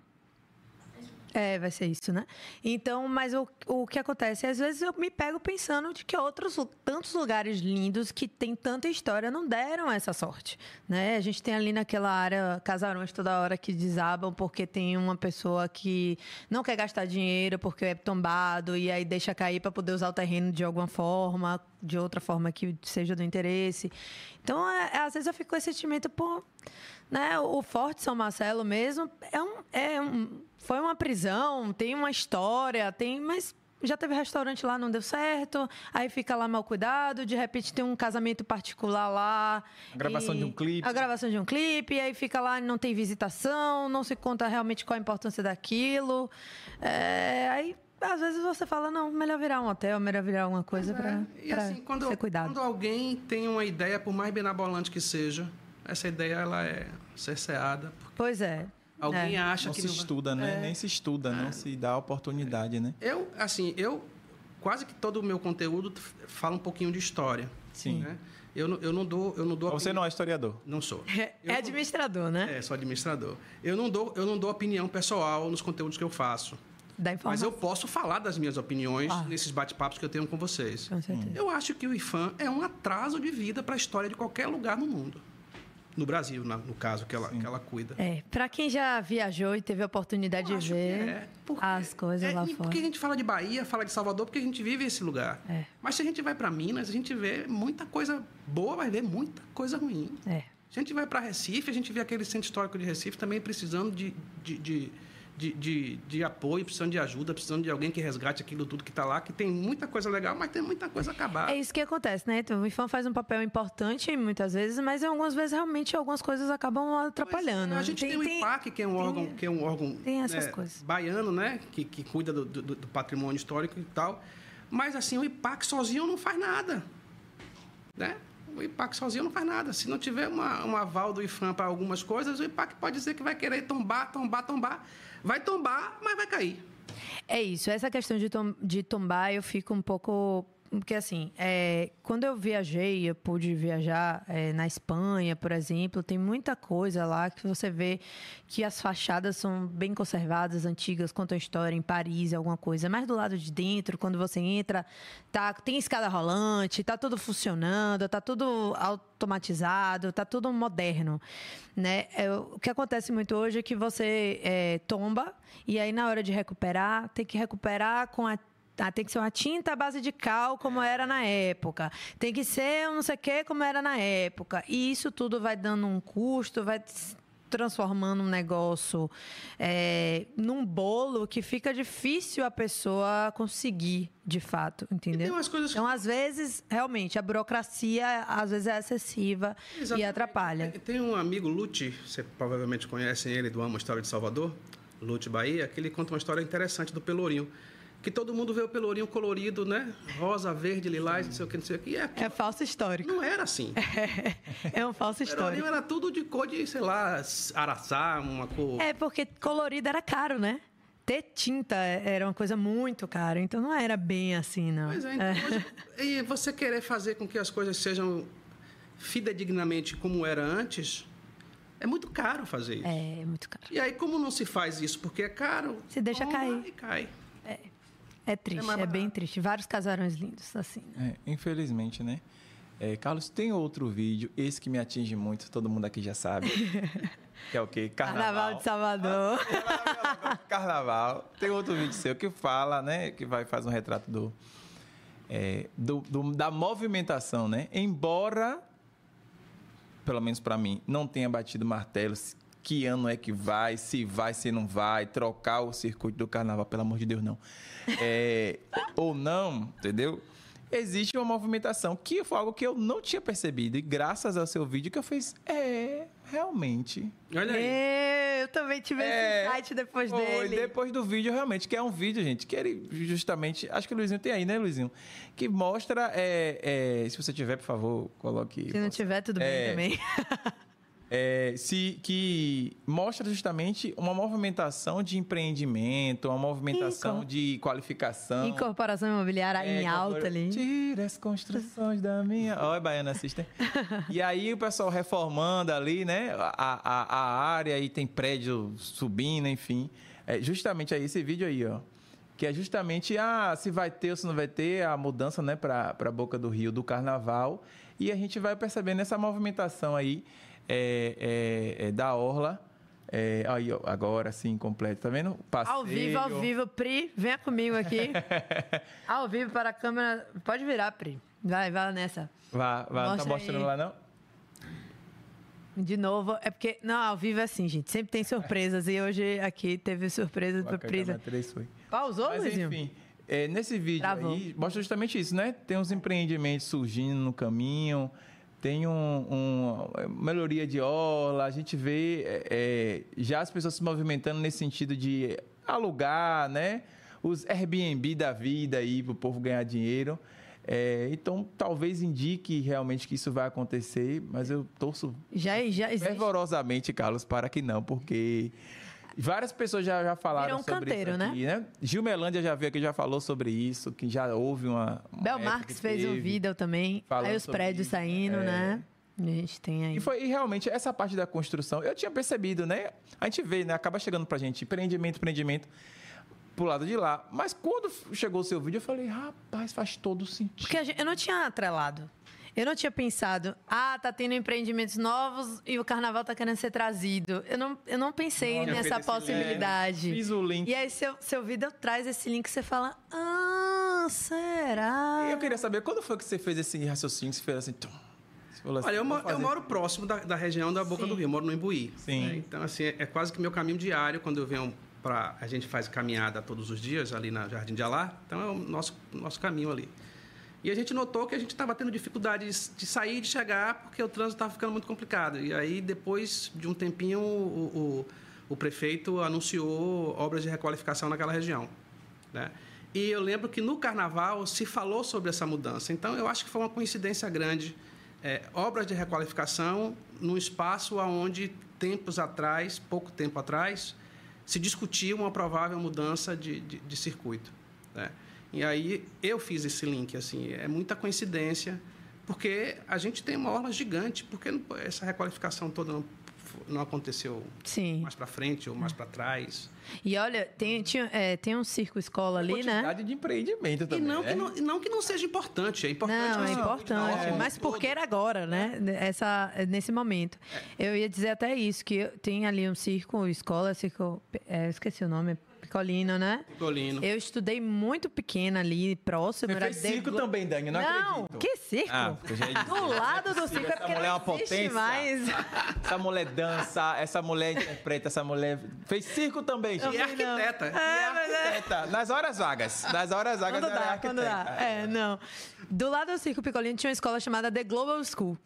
É, vai ser isso, né? Então, mas o, o que acontece? Às vezes eu me pego pensando de que outros, tantos lugares lindos que tem tanta história não deram essa sorte, né? A gente tem ali naquela área casarões toda hora que desabam porque tem uma pessoa que não quer gastar dinheiro porque é tombado e aí deixa cair para poder usar o terreno de alguma forma, de outra forma que seja do interesse. Então, é- é, às vezes eu fico com esse sentimento, pô, né? O Forte São Marcelo mesmo é um, é um, foi uma prisão, tem uma história, tem, mas já teve restaurante lá, não deu certo, aí fica lá mal cuidado, de repente tem um casamento particular lá. A gravação e- de um clipe. A gravação de um clipe, e aí fica lá, não tem visitação, não se conta realmente qual a importância daquilo. É, aí, às vezes você fala, não, melhor virar um hotel, melhor virar alguma coisa para É, E assim, quando, ser cuidado. quando alguém tem uma ideia, por mais benabolante que seja, essa ideia ela é cerceada. Pois é. Alguém é. acha Não que se não vai- estuda, né? É. Nem se estuda, não se dá a oportunidade, né? Eu, assim, eu quase que todo o meu conteúdo fala um pouquinho de história. Sim. Né? Eu, não- eu não dou, eu não dou. Você opini- não é historiador. Não sou. É, Eu é não- administrador, né? É, sou administrador. Eu não dou, eu não dou opinião pessoal nos conteúdos que eu faço. Da Mas informação. eu posso falar das minhas opiniões Ah. nesses bate-papos que eu tenho com vocês. Com certeza. Eu acho que o IFAM é um atraso de vida para a história de qualquer lugar no mundo. No Brasil, na- no caso, que ela, que ela cuida. É, pra quem já viajou e teve a oportunidade Eu de ver é, porque- as coisas é, lá fora. Porque a gente fala de Bahia, fala de Salvador, porque a gente vive esse lugar. É. Mas se a gente vai para Minas, a gente vê muita coisa boa, vai ver muita coisa ruim. É. Se a gente vai para Recife, a gente vê aquele centro histórico de Recife também precisando de, de, de, de, de- de apoio, precisando de ajuda, precisando de alguém que resgate aquilo tudo que está lá, que tem muita coisa legal, mas tem muita coisa acabada. É isso que acontece, né? Então, o IFAM faz um papel importante muitas vezes, mas algumas vezes realmente algumas coisas acabam atrapalhando. Pois é, A gente tem, o IPAC, que é um tem- órgão, que é um órgão tem essas né, coisas. baiano, né? Que, que cuida do, do- do patrimônio histórico e tal. Mas assim, o IPAC sozinho não faz nada. Né? O IPAC sozinho não faz nada. Se não tiver uma, um aval do IFAM para algumas coisas, o IPAC pode dizer que vai querer tombar, tombar, tombar. Vai tombar, mas vai cair. É isso, essa questão de, tom- de tombar, eu fico um pouco. Porque, assim, é, quando eu viajei, eu pude viajar é, na Espanha, por exemplo, tem muita coisa lá que você vê que as fachadas são bem conservadas, antigas, contam história em Paris, alguma coisa. Mas do lado de dentro, quando você entra, tá, tem escada rolante, tá tudo funcionando, tá tudo automatizado, tá tudo moderno. Né? É, o que acontece muito hoje é que você é, tomba e aí na hora de recuperar, tem que recuperar com a ah, tem que ser uma tinta à base de cal, como era na época. Tem que ser um não sei o que, como era na época. E isso tudo vai dando um custo, vai transformando um negócio é, num bolo que fica difícil a pessoa conseguir, de fato, entendeu? coisas Então, às vezes, realmente, a burocracia às vezes é excessiva e Exatamente. atrapalha. Tem um amigo, Lute, você provavelmente conhece ele, do Amo História de Salvador, Lute Bahia, que ele conta uma história interessante do Pelourinho. Que todo mundo vê o Pelourinho colorido, né? Rosa, verde, lilás, não sei o que, não sei o que. E aquilo É falso histórico. não era assim. É um falso O Pelourinho histórico. era tudo de cor de, sei lá, araçá, uma cor... É porque colorido era caro, né? Ter tinta era uma coisa muito cara, então não era bem assim, não. Pois é, então, hoje- e você querer fazer com que as coisas sejam fidedignamente como era antes, é muito caro fazer isso. É, é muito caro. E aí, como não se faz isso porque é caro, Se deixa cair. E cai. É triste, mais é, bem triste. Vários casarões lindos, assim. É, infelizmente, né? É, Carlos, tem outro vídeo, esse que me atinge muito, todo mundo aqui já sabe. que é o quê? Carnaval. Carnaval de Salvador. Carnaval. Tem outro vídeo seu que fala, né? Que vai faz um retrato do, é, do, do- da movimentação, né? Embora, pelo menos para mim, não tenha batido martelo. Que ano é que vai? Se vai, se não vai? Trocar o circuito do carnaval, pelo amor de Deus, não. É, ou não, entendeu? Existe uma movimentação que foi algo que eu não tinha percebido. E graças ao seu vídeo que eu fiz. É, realmente. Olha aí. É, eu também tive É, esse site depois Foi, dele. depois do vídeo, realmente, que é um vídeo, gente, que ele justamente. Acho que o Luizinho tem aí, né, Luizinho? Que mostra. é, é, se você tiver, por favor, coloque. Se não tiver, tudo bem É. também. É, se, que mostra justamente uma movimentação de empreendimento, uma movimentação de qualificação. Incorporação imobiliária É, em alta ali. Tira as construções da minha. Olha, Baiana Assistem. e aí o pessoal reformando ali, né? A, a, a área e tem prédio subindo, enfim. É justamente aí esse vídeo aí, ó. Que é justamente ah, se vai ter ou se não vai ter a mudança, né, para a boca do rio do carnaval. E a gente vai percebendo essa movimentação aí é, é, é, da Orla. É, aí, ó, agora sim, completo. Tá vendo? Passeio. Ao vivo, ao vivo, Pri, venha comigo aqui. ao vivo para a câmera. Pode virar, Pri. Vai, vai nessa. Vá, vá, não tá Mostra mostrando aí. lá, não? De novo, é porque. Não, ao vivo é assim, gente. Sempre tem surpresas. E hoje aqui teve surpresa Ó, do que a Prisa. câmera três foi. Pausou, Mas Luizinho? enfim, é, nesse vídeo Travou. aí, mostra justamente isso, né? Tem uns empreendimentos surgindo no caminho, tem um, um- melhoria de orla, a gente vê é, é, já as pessoas se movimentando nesse sentido de alugar, né? Os Airbnb da vida aí para o povo ganhar dinheiro. É, então, talvez indique realmente que isso vai acontecer, mas eu torço Já, já existe. fervorosamente, Carlos, para que não, porque várias pessoas já, já falaram um sobre canteiro, isso aqui, né? Gil Melândia já veio aqui, já falou sobre isso, que já houve uma... uma Bel Marques que fez um teve. vídeo também. Aí os prédios isso, saindo, é. né? A gente tem aí. E foi e realmente essa parte da construção, eu tinha percebido, né? A gente vê, né? Acaba chegando pra gente empreendimento, empreendimento pro lado de lá. Mas quando chegou o seu vídeo, eu falei, rapaz, faz todo sentido. Porque gente- eu não tinha atrelado. Eu não tinha pensado, ah, tá tendo empreendimentos novos e o carnaval tá querendo ser trazido. Eu não, eu não pensei Não, nessa possibilidade. Fiz o link. E aí, seu, seu vídeo traz esse link e você fala, ah, será? E eu queria saber, quando foi que você fez esse raciocínio? Você fez assim... tum, assim, Olha, eu, eu moro próximo da, da região da Boca Sim. do Rio, eu moro no Imbuí. Sim. né? Então, assim, é, é quase que meu caminho diário quando eu venho para A gente faz caminhada todos os dias ali na Jardim de Alá, então é o nosso, nosso caminho ali. E a gente notou que a gente estava tendo dificuldade de, sair e de chegar porque o trânsito estava ficando muito complicado. E aí, depois de um tempinho, o, o, o prefeito anunciou obras de requalificação naquela região. Né? E eu lembro que no carnaval se falou sobre essa mudança. Então, eu acho que foi uma coincidência grande. É, obras de requalificação num espaço onde, tempos atrás, pouco tempo atrás, se discutia uma provável mudança de, de, de circuito. Né? E aí eu fiz esse link. assim É muita coincidência, porque a gente tem uma orla gigante. Por que não- essa requalificação toda não, não aconteceu Sim. mais para frente ou mais para trás? E olha, tem, tinha, é, tem um circo escola ali, né? Quantidade de empreendimento E também, não, né? que não, e não que não seja importante, é importante. Não, é assim, importante. não, mas porque era agora, né? Essa, nesse momento. Eu ia dizer até isso, que tem ali um circo, escola, circo. é, eu esqueci o nome. Picolino, né? Picolino. Eu estudei muito pequena ali, próximo. Você era fez circo Glo- também, Dani, não acredito. que circo? Ah, do não é lado do circo é essa porque mulher é não uma existe potência. mais. Essa mulher dança, essa mulher interpreta, essa mulher fez circo também, gente. E é arquiteta. É, mas é. Arquiteta, nas horas vagas. Nas horas vagas Quando é dá, quando dá. arquiteta. É, não. Do lado do Circo Picolino tinha uma escola chamada The Global School.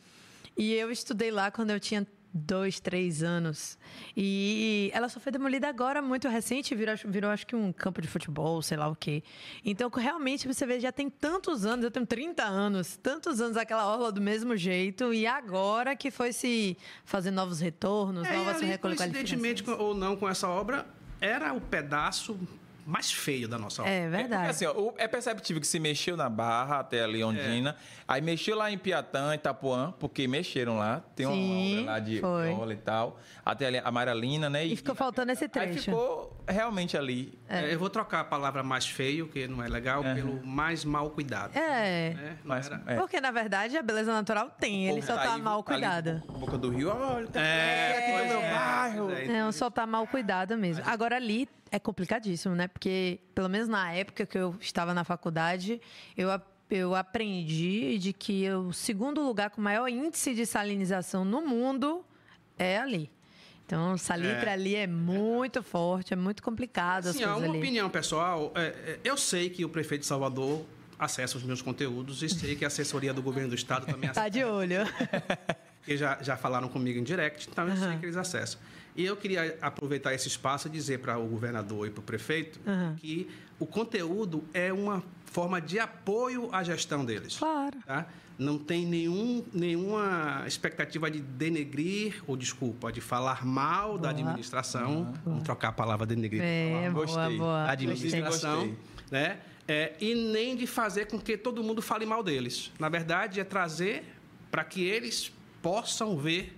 E eu estudei lá quando eu tinha dois, três anos. E ela só foi demolida agora, muito recente, virou, virou acho que um campo de futebol, sei lá o quê. Então, realmente, você vê, já tem tantos anos, eu tenho 30 anos, tantos anos aquela orla do mesmo jeito, e agora que foi se fazer novos retornos, É, novas ali, requalificações. coincidentemente ou não com essa obra, era o pedaço mais feio da nossa obra. É É, porque, verdade. assim, ó, é perceptível que se mexeu na Barra até ali Ondina, aí mexeu lá em Piatã, Itapuã, porque mexeram lá, tem uma Sim, obra lá de bola e tal, até ali a Maralina, né? E ficou faltando esse Aí trecho. ficou realmente ali. É, eu vou trocar a palavra mais feio, que não é legal, pelo mais mal cuidado. É. né? Mas, é. Porque, na verdade, a beleza natural tem, ele só tá aí, mal ali, cuidado. Boca do Rio, olha, tá É, aqui no meu é, bairro. é. Não, só tá mal cuidado mesmo. Agora ali é complicadíssimo, né? Porque, pelo menos na época que eu estava na faculdade, eu, eu aprendi de que o segundo lugar com maior índice de salinização no mundo é ali. Então, salitre É. ali é muito forte, é muito complicado coisas uma ali. opinião pessoal, é, é, eu sei que o prefeito de Salvador acessa os meus conteúdos e sei que a assessoria do governo do estado também acessa. Tá de olho. porque já, já falaram comigo em direct, então eu sei que eles acessam. E eu queria aproveitar esse espaço e dizer para o governador e para o prefeito Aham. que o conteúdo é uma forma de apoio à gestão deles. Claro. tá? Não tem nenhum, nenhuma expectativa de denegrir, ou desculpa, de falar mal da Boa. administração. Vamos trocar a palavra denegrir. É, boa, Gostei. boa. da administração, Gostei. né? É, e nem de fazer com que todo mundo fale mal deles. Na verdade, é trazer para que eles possam ver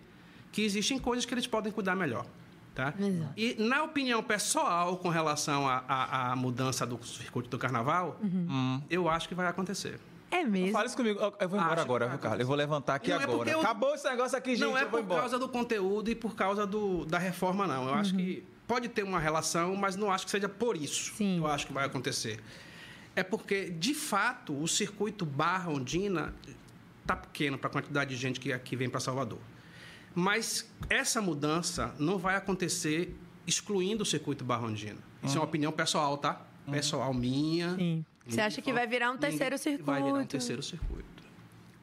que existem coisas que eles podem cuidar melhor. Tá? Exato. E na opinião pessoal com relação à- mudança do circuito do carnaval, Uhum. eu acho que vai acontecer. É mesmo. Fala isso comigo. Eu- vou embora Acho agora, viu, Carlos? Eu vou levantar aqui Não é agora. porque eu- Acabou esse negócio aqui, gente. não é por causa do conteúdo e por causa do, da reforma, não. Eu acho que pode ter uma relação, mas não acho que seja por isso Sim. que eu acho que vai acontecer. É porque, de fato, o circuito Barra Ondina está pequeno para a quantidade de gente que aqui vem para Salvador. Mas essa mudança não vai acontecer excluindo o circuito Barra Ondina. Isso é uma opinião pessoal, tá? Pessoal minha. Sim. Você acha que vai virar um terceiro Vai virar um circuito. terceiro circuito.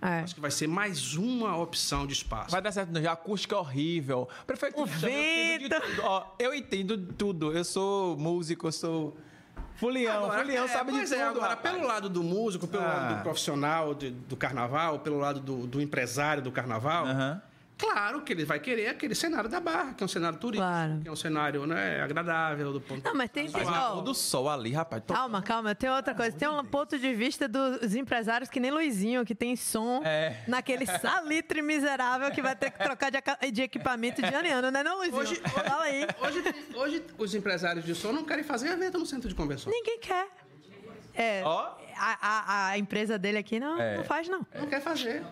É. Acho que vai ser mais uma opção de espaço. Vai dar certo, não. Já a acústica é horrível. Prefeito, O chama, eu entendo de vento. tudo. Ó, eu entendo tudo. Eu sou músico, eu sou. Fulião, Agora, Fulião é, sabe de pois tudo. é, agora, rapaz. pelo lado do músico, pelo Ah. lado do profissional de- do carnaval, pelo lado do, do empresário do carnaval, Aham. Claro que ele vai querer aquele cenário da Barra, que é um cenário turístico, Claro. que é um cenário né, agradável do ponto Não, mas tem. Ó, um pôr do sol ali, rapaz. Tô- Calma, calma. Tem outra coisa. Tem um ponto de vista dos empresários que nem Luizinho, que tem som É. naquele salitre miserável que vai ter que trocar de, de equipamento de ano em ano, né, não, Luizinho? Hoje- Fala aí. Hoje, hoje, os empresários de som não querem fazer evento no centro de convenção. Ninguém quer. É, Ó. a, a, a empresa dele aqui não, É. não faz, não. Não quer fazer.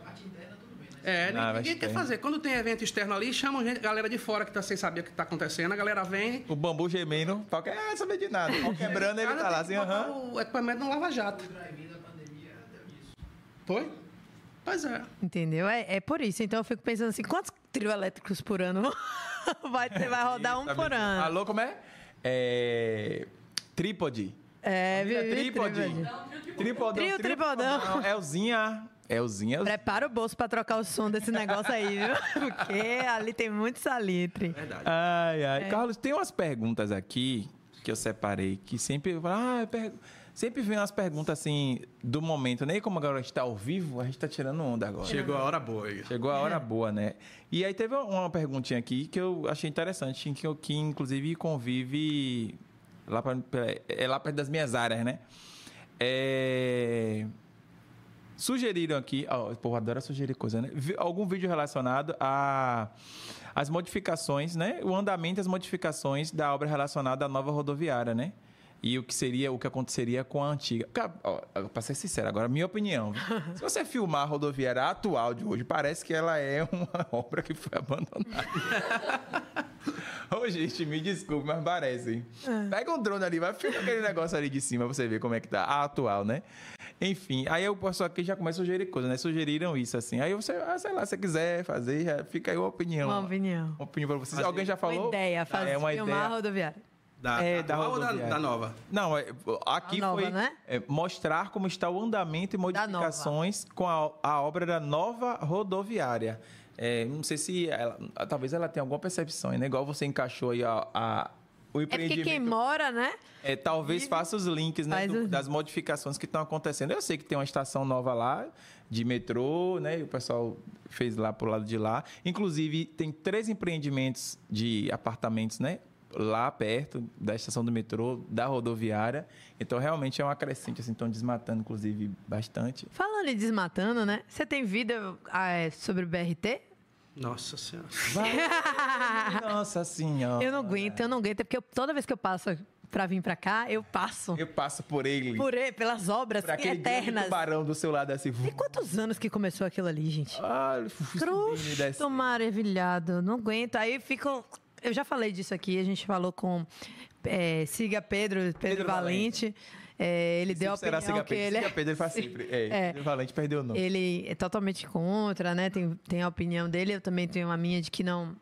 É, Não, mas ninguém quer tem. fazer. Quando tem evento externo ali, chamam gente, galera de fora que tá sem saber o que está acontecendo, a galera vem. O bambu gemendo, pau quer saber de nada. Pau quebrando, ele tá lá assim, aham. O equipamento no Lava Jato. Foi? Pois é. Entendeu? É, é por isso. Então eu fico pensando assim, quantos trio elétricos por ano vai, ter, vai rodar um Tá por ano? Alô, como é? É. Trípode. É, Vivi, Trípode. trípode. Tripodão. Trio, tripodão. Elzinha. Elzinha. Prepara o bolso pra trocar o som desse negócio aí, viu? Porque ali tem muito salitre. Verdade. Ai, É. ai. Carlos, tem umas perguntas aqui que eu separei que sempre. Ah, per- sempre vem umas perguntas assim do momento, nem como agora a gente tá ao vivo, a gente tá tirando onda agora. Chegou a hora boa aí. Chegou a É. hora boa, né? E aí teve uma perguntinha aqui que eu achei interessante, que, eu- que inclusive convive lá, pra, é lá perto das minhas áreas, né? É... Sugeriram aqui, ó, o povo adora sugerir coisa, né? Algum vídeo relacionado a as modificações, né? O andamento e as modificações da obra relacionada à nova rodoviária, né? E o que seria, o que aconteceria com a antiga. Pra ser sincero, agora, minha opinião. Se você filmar a rodoviária atual de hoje, parece que ela é uma obra que foi abandonada. Ô, gente, me desculpe, mas parece. Pega um drone ali, vai filmar aquele negócio ali de cima pra você ver como é que tá. A atual, né? Enfim, aí o pessoal aqui já começa a sugerir coisas, né? Sugeriram isso, assim. Aí você, ah, sei lá, se você quiser fazer, já fica aí uma opinião. Uma opinião. Uma opinião pra vocês. Alguém já falou? Uma ideia, fazer é uma filmar a ideia. rodoviária. Da, É, da, da ou da, nova? Não, é, aqui nova, foi né? é, mostrar como está o andamento e modificações com a, a obra da nova rodoviária. É, não sei se ela, talvez ela tenha alguma percepção, né? Igual você encaixou aí a, a- o É porque quem mora, né? É, talvez faça os links né, do- os- das modificações que estão acontecendo. Eu sei que tem uma estação nova lá de metrô, né? E o pessoal fez lá pro lado de lá. Inclusive, tem três empreendimentos de apartamentos, né? Lá perto da estação do metrô, da rodoviária. Então, realmente é uma crescente, assim, estão desmatando, inclusive, bastante. Falando em desmatando, né? Você tem vídeo ah, é, sobre o BRT? Nossa Senhora. Nossa senhora. Eu não aguento, eu não aguento, é porque eu- toda vez que eu passo pra vir pra cá, eu passo Eu passo por ele. por ele, pelas obras por aquele grande eternas. tubarão do seu lado, assim. Tem quantos anos que começou aquilo ali, gente? Ah, Cruz, maravilhado, não aguento. Aí fico. Eu já falei disso aqui, a gente falou com é, Siga Pedro, Pedro, Pedro Valente. É, ele deu a opinião Siga que Pedro. ele Siga Pedro ele faz sempre. É, É. Pedro Valente perdeu o nome. ele é totalmente contra, né? Tem, tem a opinião dele, eu também tenho a minha de que não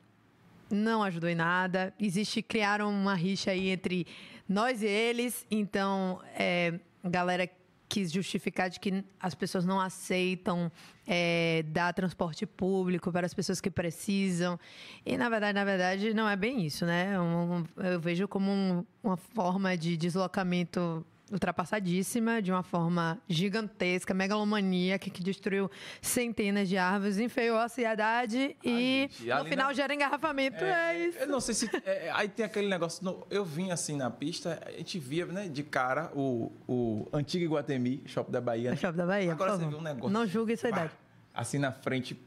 não ajudou em nada. Existe, criaram uma rixa aí entre nós e eles, então é, galera quis justificar de que as pessoas não aceitam é, dar transporte público para as pessoas que precisam. E, na verdade, na verdade, não é bem isso, né? Um- um- eu vejo como um- uma forma de deslocamento ultrapassadíssima, de uma forma gigantesca, megalomaníaca, que destruiu centenas de árvores, enfeiou a cidade e, gente, no final, na- gera engarrafamento. É, isso. Eu não sei se. é, aí tem aquele negócio. no- eu vim assim na pista, a gente via né, de cara o, o antigo Iguatemi, Shopping da Bahia. É né? Shopping da Bahia, Agora você vê um negócio. Não julgue pá, idade. Assim na frente.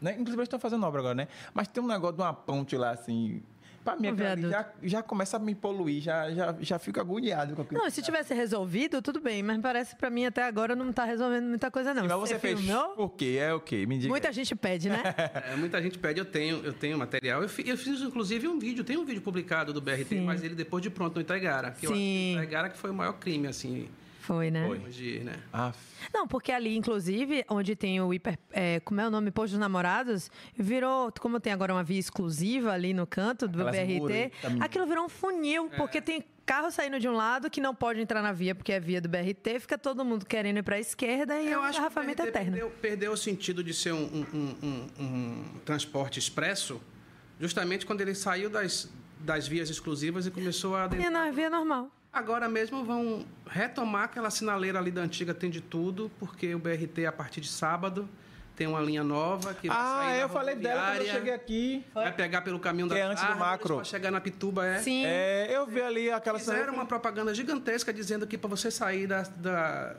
Né? Inclusive, eles estão fazendo obra agora, né? Mas tem um negócio de uma ponte lá, assim. Pra mim, já, já começa a me poluir, já, já, já fico agoniado com aquilo. Não, se tivesse resolvido, tudo bem, mas parece pra mim até agora não tá resolvendo muita coisa, não. Mas você fez. filmou? Por quê? É o quê? Me diga. Muita gente pede, né? É, muita gente pede, eu tenho, eu tenho material. Eu, fi- eu fiz, inclusive, um vídeo, tem um vídeo publicado do BRT, Sim. mas ele depois de pronto não entregaram. Que eu acho que Sim. entregaram que foi o maior crime, assim, Foi, né? Foi. hoje, né? Ah, Não, porque ali, inclusive, onde tem o hiper. é, como é o nome? Posto dos Namorados, virou. Como tem agora uma via exclusiva ali no canto do Aquelas BRT, menina. aquilo virou um funil, porque tem carro saindo de um lado que não pode entrar na via porque é via do BRT, fica todo mundo querendo ir pra esquerda e é um engarrafamento eterno. Perdeu, perdeu o sentido de ser um, um- um- um- um transporte expresso, justamente quando ele saiu das, das vias exclusivas e começou a... E na via normal. Agora mesmo vão retomar aquela sinaleira ali da antiga Tem de Tudo, porque o BRT, a partir de sábado, tem uma linha nova que vai ah sair da eu falei dela quando eu cheguei aqui. Vai pegar pelo caminho Que das é antes do árvores macro. para chegar na Pituba, é. Sim. É, eu vi ali aquela Fizeram uma propaganda gigantesca dizendo que para você sair da, da-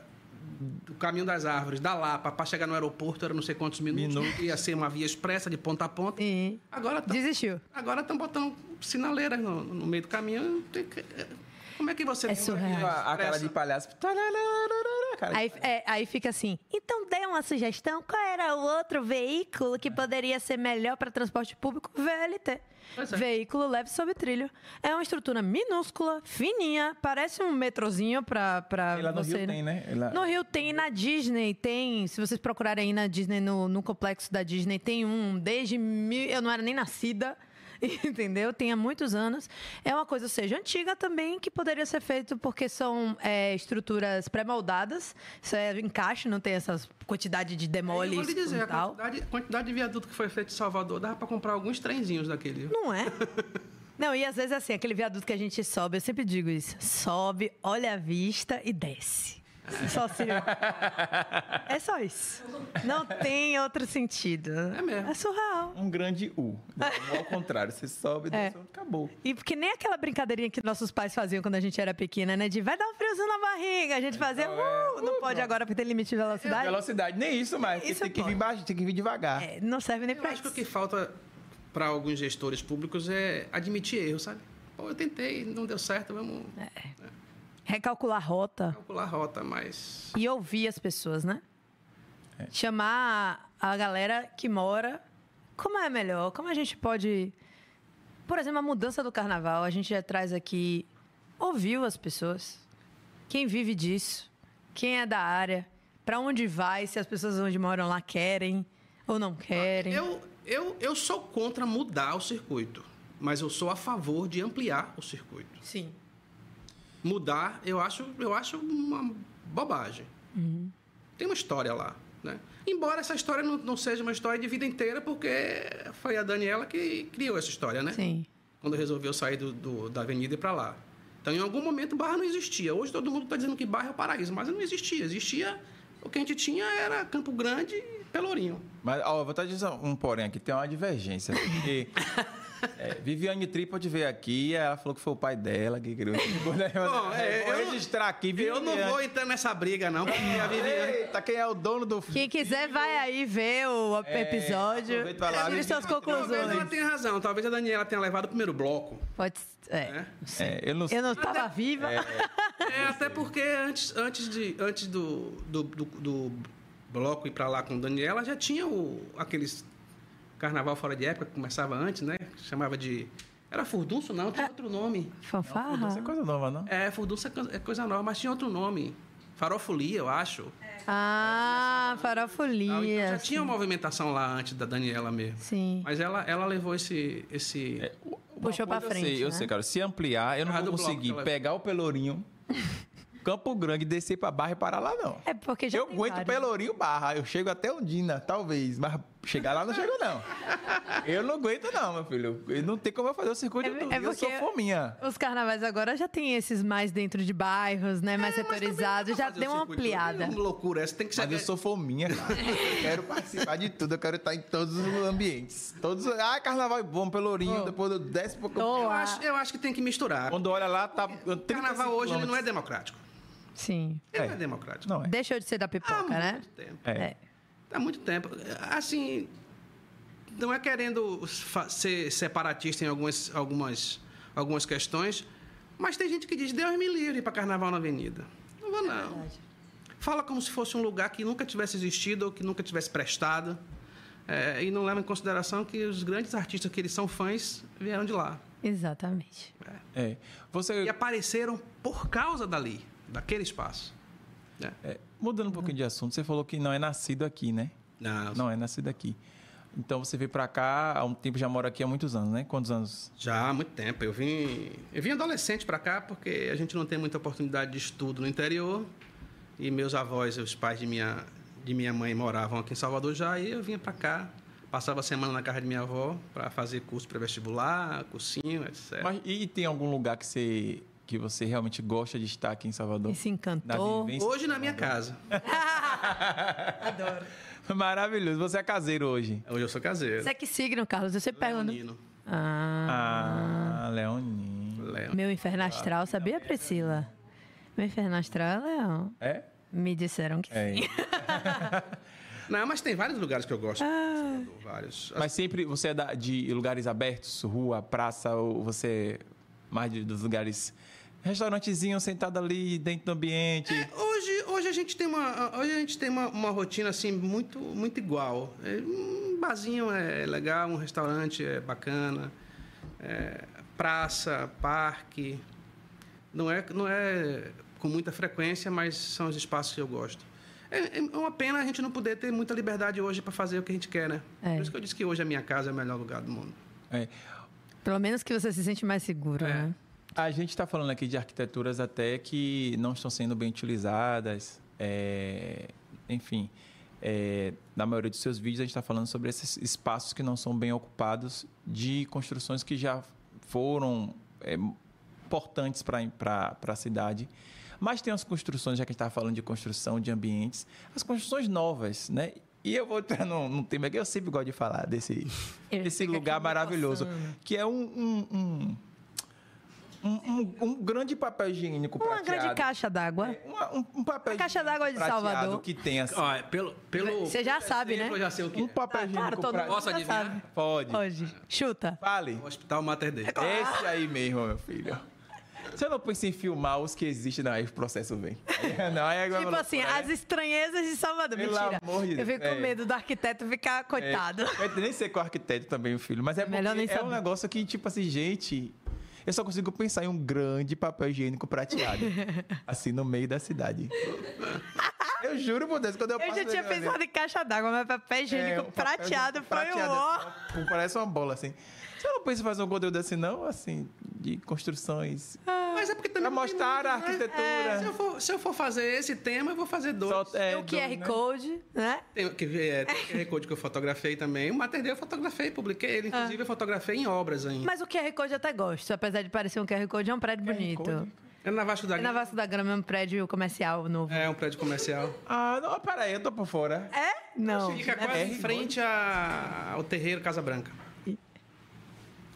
do caminho das árvores, da Lapa, para chegar no aeroporto, era não sei quantos minutos, Minutos. ia ser uma via expressa de ponta a ponta. E Agora tá- desistiu. agora estão botando sinaleiras no, no meio do caminho. Como é que você É surreal. a, a cara de palhaço. Cara, Aí, é, aí fica assim. Então dê uma sugestão. Qual era o outro veículo que poderia ser melhor para transporte público? VLT. É. Veículo leve sob trilho. É uma estrutura minúscula, fininha, parece um metrozinho para para E lá no você. Rio tem, né? E lá- No Rio tem, na Disney tem. Se vocês procurarem aí na Disney, no, no complexo da Disney, tem um desde mil. Eu não era nem nascida. Entendeu? Tem há muitos anos. É uma coisa, ou seja, antiga também, que poderia ser feito porque são é, estruturas pré-moldadas. Isso é encaixe, não tem essa quantidade de Eu demole vou lhe dizer, a quantidade, quantidade de viaduto que foi feito em Salvador, dava para comprar alguns trenzinhos daquele. Não é? Não, e às vezes assim, aquele viaduto que a gente sobe, eu sempre digo isso. Sobe, olha a vista e desce. Só se... É só isso. Não tem outro sentido. É mesmo. É surreal. Um grande U. Ao contrário, você sobe, É. desce, acabou. E porque nem aquela brincadeirinha que nossos pais faziam quando a gente era pequena, né? De vai dar um friozinho na barriga. A gente fazia, uh, não pode agora porque tem limite de velocidade. Velocidade, nem isso mais. porque Isso tem que vir baixo, tem que vir devagar. É, não serve nem Eu pra acho que o isso. que falta para alguns gestores públicos é admitir erro, sabe? Pô, eu tentei, não deu certo, vamos Recalcular a rota calcular a rota, mas e ouvir as pessoas, né? É. Chamar a galera que mora. Como é melhor? Como a gente pode Por exemplo, a mudança do carnaval, a gente já traz aqui, ouviu as pessoas, quem vive disso, quem é da área, para onde vai, se as pessoas onde moram lá querem ou não querem. Eu, eu, eu sou contra mudar o circuito, mas eu sou a favor de ampliar o circuito. Sim. Mudar, eu acho, eu acho uma bobagem. Tem uma história lá, né? Embora essa história não, não seja uma história de vida inteira, porque foi a Daniela que criou essa história, né? Sim. Quando resolveu sair do, do- da avenida e ir para lá. Então, em algum momento, Barra não existia. Hoje todo mundo está dizendo que Barra é o paraíso, mas não existia. Existia... O que a gente tinha era Campo Grande e Pelourinho. Mas, ó, eu vou estar dizendo um porém aqui, tem uma divergência. Porque é, Viviane Trípode veio aqui, ela falou que foi o pai dela que criou. Bom, é, vou eu não- registrar aqui, Eu não Viviane. vou entrar nessa briga, não, porque a Viviane... Eita, quem é o dono do Quem quiser, vai aí ver o episódio. aproveita e vai lá, Tire suas diga- Talvez ela conclusões. tenha razão. Talvez a Daniela tenha levado o primeiro bloco. Pode. É. Né? É, eu não Eu não estava viva. É, até porque antes, antes, de, antes do, do, do, do bloco ir pra lá com Daniela, já tinha o, aqueles carnaval fora de época que começava antes, né? Chamava de. Era furdunço, não, tinha outro nome. Fanfarra? Não é coisa nova, não? É, furdunço é é coisa nova, mas tinha outro nome. Farofolia, eu acho. Ah, Ah, então farofolia. já tinha uma movimentação lá antes da Daniela mesmo. Sim. Mas ela, ela levou esse. esse... É, Puxou pra frente, Eu sei, eu né? sei, cara. Se ampliar, eu não vou bloco conseguir ela- pegar o Pelourinho, Campo Grande, descer pra Barra e parar lá, não. É porque já eu tem aguento vários. Pelourinho Barra. Eu chego até Undina, talvez. Mas chegar lá não chego, não. Eu não aguento, não, meu filho. Eu Não tem como eu fazer o circuito É- todo. é Eu sou fominha. Os carnavais agora já tem esses mais dentro de bairros, né? Mais É, setorizados. Já deu uma ampliada. Que loucura essa. Tem que ser. Mas eu sou fominha, cara. Eu quero participar de tudo. Eu quero estar em todos os ambientes. Todos. Ah, carnaval é bom, Pelourinho. Oh. Depois eu desço pro Tô Eu acho, eu acho que tem que misturar. Quando olha lá, tá. O carnaval hoje ele não é democrático. Sim. Ele É. não é democrático. Não é. Deixou de ser da Há pipoca, né? muito tempo. É. É. Há muito tempo. Assim, não é querendo ser separatista em algumas, algumas, algumas questões, mas tem gente que diz, Deus me livre para carnaval na avenida. Não vou, não. Fala como se fosse um lugar que nunca tivesse existido ou que nunca tivesse prestado. É, e não leva em consideração que os grandes artistas que eles são fãs vieram de lá. Exatamente. É. Você. E apareceram por causa dali, daquele espaço. É. mudando um pouquinho de assunto, você falou que não é nascido aqui, né? Não, Não é nascido aqui. Então você veio pra cá há um tempo, já mora aqui há muitos anos, né? Quantos anos? Já há muito tempo. Eu vim, eu vim adolescente para cá porque a gente não tem muita oportunidade de estudo no interior. E meus avós, os pais de minha, de minha mãe moravam aqui em Salvador já. E eu vinha para cá, passava a semana na casa de minha avó para fazer curso pré-vestibular, cursinho, etc. Mas, e tem algum lugar que você, que você realmente gosta de estar aqui em Salvador? E se Na encantou. vivência? Hoje na minha casa. Adoro. Maravilhoso. Você é caseiro hoje. Hoje eu sou caseiro. Você é que signo, Carlos? Eu sempre pergunto. Leonino. Ah, Ah, Leoninho. Leon. meu inferno astral, sabia, Priscila? Meu inferno astral é leão. É? Me disseram que É. sim. Não, mas tem vários lugares que eu gosto. Ah. Vários. Mas sempre você é da- de lugares abertos, rua, praça, ou você é mais de- dos lugares. Restaurantezinho sentado ali dentro do ambiente. Hoje, hoje a gente tem uma, hoje a gente tem uma, uma rotina assim muito, muito igual. É, Um barzinho é legal, um restaurante é bacana, é, praça, parque. Não é, não é com muita frequência, mas são os espaços que eu gosto. É, é uma pena a gente não poder ter muita liberdade hoje para fazer o que a gente quer, né? É. Por isso que eu disse que hoje a minha casa é o melhor lugar do mundo. É. Pelo menos que você se sente mais seguro, É. né? A gente está falando aqui de arquiteturas até que não estão sendo bem utilizadas. é, enfim, é, na maioria dos seus vídeos a gente está falando sobre esses espaços que não são bem ocupados de construções que já foram é, importantes para a cidade. Mas tem as construções, já que a gente estava falando de construção de ambientes, as construções novas, né? E eu vou entrar num, num tema que eu sempre gosto de falar desse, desse lugar maravilhoso, que é um, um, um, um, um- um grande papel higiênico Uma prateado. grande caixa d'água. É, uma- um, um papel Uma caixa higiênico d'água de prateado Salvador. que tem assim, Olha, pelo, pelo Você já sabe, exemplo, né? Eu já sei o que um é. papel Ah, higiênico claro, todo mundo Posso já adivinhar? sabe. Pode. Hoje. Chuta. Fale. O Hospital Mater Dei. Esse aí mesmo, meu filho. Você não pensa em filmar os que existem, não, aí o processo vem. Não, aí agora Tipo assim, loucura, as né? estranhezas de Salvador. Pelo Mentira. amor de Eu Deus. fico com É. medo do arquiteto ficar coitado. É, eu nem sei com o arquiteto também, o filho. Mas é, Melhor porque nem é um saber. negócio que, tipo assim, gente. Eu só consigo pensar em um grande papel higiênico prateado. assim, no meio da cidade. Eu juro por Deus, quando eu Eu passo já tinha pensado em caixa d'água, mas papel higiênico É, um papel prateado foi prateado, assim, ó, Parece uma bola, assim. Você não pensa em fazer um conteúdo assim, não? Assim, de construções. Mas é porque também. Pra mostrar a arquitetura. Se eu, for, se eu for fazer esse tema, eu vou fazer dois. Só- é, Tem o QR né? Code, né? Tem, que, é, tem o QR Code que eu fotografei também. O Mater Dei eu fotografei, publiquei ele. Inclusive, eu fotografei em obras ainda. Mas o QR Code eu até gosto. Apesar de parecer um QR Code, é um prédio bonito. Code? É na Vasco da É na Gama. Vasco da Grama, é um prédio comercial novo. É um prédio comercial. Ah, não, peraí, eu tô por fora. É? Não. Fica é quase em frente a- ao terreiro Casa Branca.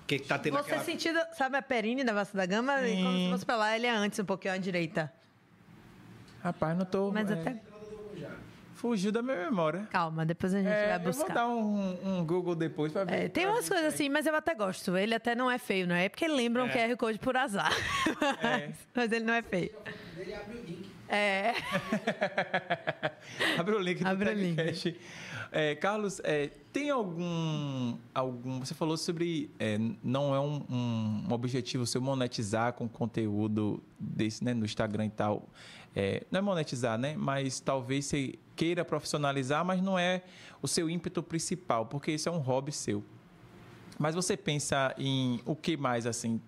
Que tá tendo Você aquela... sentido, sabe a Perine da Vasco da Gama? E Como se fosse pra lá, ele é antes, um pouquinho à direita. Rapaz, não tô. Mas é, até. Fugiu da minha memória. Calma, depois a gente É, vai eu vou buscar. dar um, um Google depois pra ver. É, tem umas coisas assim, mas eu até gosto. Ele até não é feio, não é? Porque lembra um QR Code por azar. É. Mas, mas ele não é feio. É. Abre o link do Abre o link. É, Carlos, é, tem algum, algum. Você falou sobre. é, não é um, um- um objetivo seu monetizar com conteúdo desse, né, no Instagram e tal. É, não é monetizar, né? Mas talvez você queira profissionalizar, mas não é o seu ímpeto principal, porque isso é um hobby seu. Mas você pensa em o que mais, assim,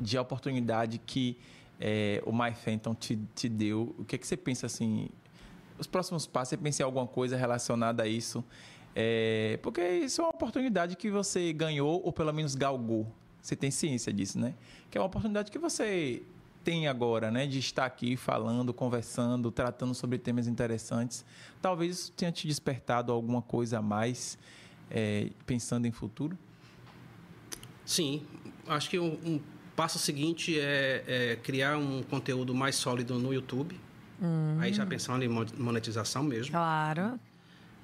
de oportunidade que é, o My Phantom te, te deu? O que, é que você pensa, assim, os próximos passos? Você pensa em alguma coisa relacionada a isso? É, porque isso é uma oportunidade que você ganhou, ou pelo menos galgou. Você tem ciência disso, né? Que é uma oportunidade que você tem agora, né? De estar aqui falando, conversando, tratando sobre temas interessantes. Talvez isso tenha te despertado alguma coisa a mais, é, pensando em futuro? Sim, acho que um, um passo seguinte é, é criar um conteúdo mais sólido no YouTube. Aí já pensando em mon- monetização mesmo. Claro.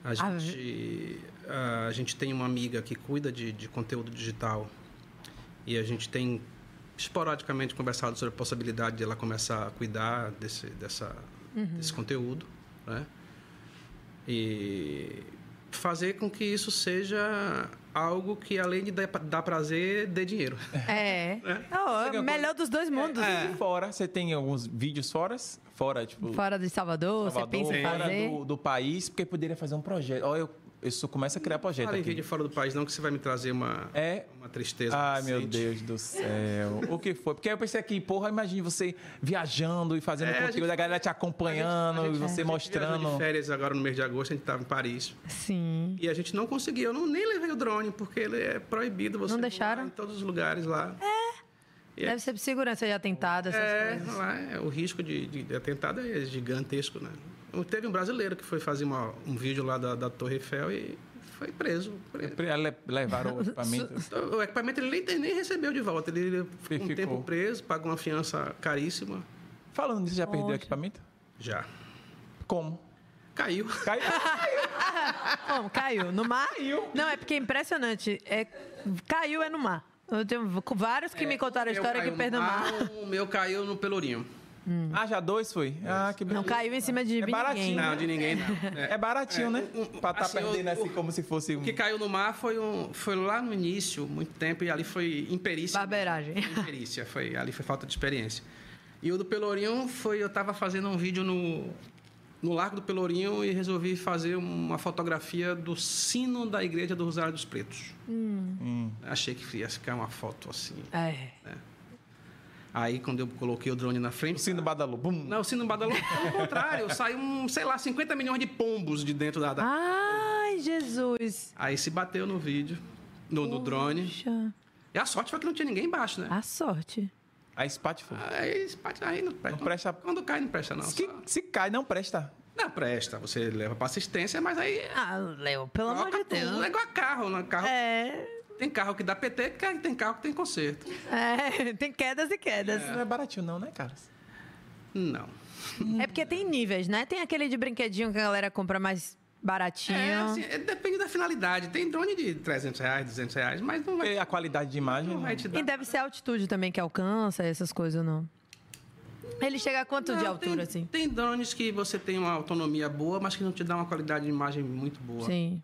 A gente, a gente tem uma amiga que cuida de, de conteúdo digital e a gente tem esporadicamente conversado sobre a possibilidade de ela começar a cuidar desse, dessa, desse conteúdo, né? E fazer com que isso seja algo que, além de dar, prazer, dê dinheiro. É. Oh, ganhou melhor dos dois mundos. E fora, você tem alguns vídeos fora? Fora, tipo. Fora de Salvador, Salvador, você pensa em fora fazer? do, do país, porque poderia fazer um projeto. Olha, eu, isso começa a criar projeto Fala aqui. vídeo fora do país, não, que você vai me trazer uma, É. uma tristeza. Ai, meu. Deus do céu. o que foi? Porque eu pensei aqui, porra, imagine você viajando e fazendo É, a conteúdo, gente- a galera te acompanhando, A gente- e você a gente viajou mostrando. de férias agora no mês de agosto, a gente estava em Paris. Sim. E a gente não conseguiu, eu não, nem levei o drone, porque ele é proibido você Não deixaram? em todos os lugares lá. E Deve ser por segurança de atentado, essas É, coisas. lá, é, o risco de, de- de atentado é gigantesco, né? Teve um brasileiro que foi fazer uma- um vídeo lá da, da Torre Eiffel e foi preso. preso. Le- Levaram o equipamento. O equipamento ele nem, nem recebeu de volta. Ele ficou um tempo preso, pagou uma fiança caríssima. Falando nisso, já perdeu o equipamento? Já. Como? Caiu. Caiu. Como? Caiu? No mar? Caiu. Não, é porque é impressionante. É, caiu é no mar. Eu tenho vários que me contaram a história que perdeu mar. O meu caiu no Pelourinho. Ah, já dois foi? Ah, que Não beleza. caiu em cima de É ninguém. baratinho, Não, de ninguém não. É baratinho, né? um- um- pra estar assim, o- perdendo assim o- como se fosse um. O que caiu no mar foi, um, foi lá no início, muito tempo, e ali foi imperícia. Barbeiragem. Imperícia, foi, ali foi falta de experiência. E o do Pelourinho foi, eu estava fazendo um vídeo no, no Largo do Pelourinho e resolvi fazer uma fotografia do sino da igreja do Rosário dos Pretos. Hum. Achei que ia ficar uma foto assim. É. Aí, quando eu coloquei o drone na frente... O sino Badalu. Bum. Não, o sino badalou. Pelo contrário, saiu, um, sei lá, 50 milhões de pombos de dentro da... da... Ai, Jesus. Aí se bateu no vídeo, no, no drone. E a sorte foi que não tinha ninguém embaixo, né? a sorte. Aí Spat foi. Aí, aí não, presta. Não presta- Quando cai, não presta, não. Se, se cai, não presta. Não presta. Você leva pra assistência, mas aí. Ah, Léo, pelo amor de Deus. tudo. É igual carro, né? Carro, É, Tem carro que dá PT, tem carro que tem conserto. é, tem quedas e quedas. Não é baratinho, não, né, Carlos? Não. É porque tem níveis, né? Tem aquele de brinquedinho que a galera compra mais baratinho. É, assim, é, depende da finalidade. Tem drone de 300 reais, 200 reais, mas não vai, E a qualidade de imagem. não vai te dar. E deve ser a altitude também que alcança, essas coisas, não? Ele chega a quanto de Não, altura, tem, assim? Tem drones que você tem uma autonomia boa, mas que não te dá uma qualidade de imagem muito boa. Sim.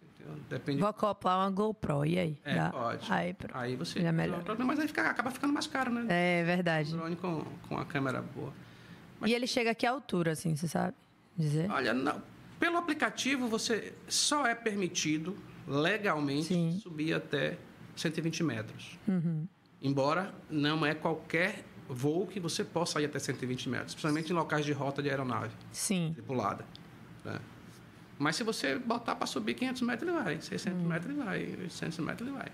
Depende. Vou acoplar uma GoPro, e aí? É, Dá? pode. Aí, pronto. Aí você. Já melhor. Mas aí fica- acaba ficando mais caro, né? É verdade. Drone com, com a câmera boa. E ele chega a que altura, assim, você sabe dizer? Olha, não, pelo aplicativo você só é permitido legalmente Sim. Uhum. subir até 120 metros. Embora não é qualquer voo que você possa ir até 120 metros, principalmente em locais de rota de aeronave Sim. tripulada. né? Mas se você botar para subir 500 metros, ele vai. 600 Hum. metros, ele vai. 800 metros, ele vai.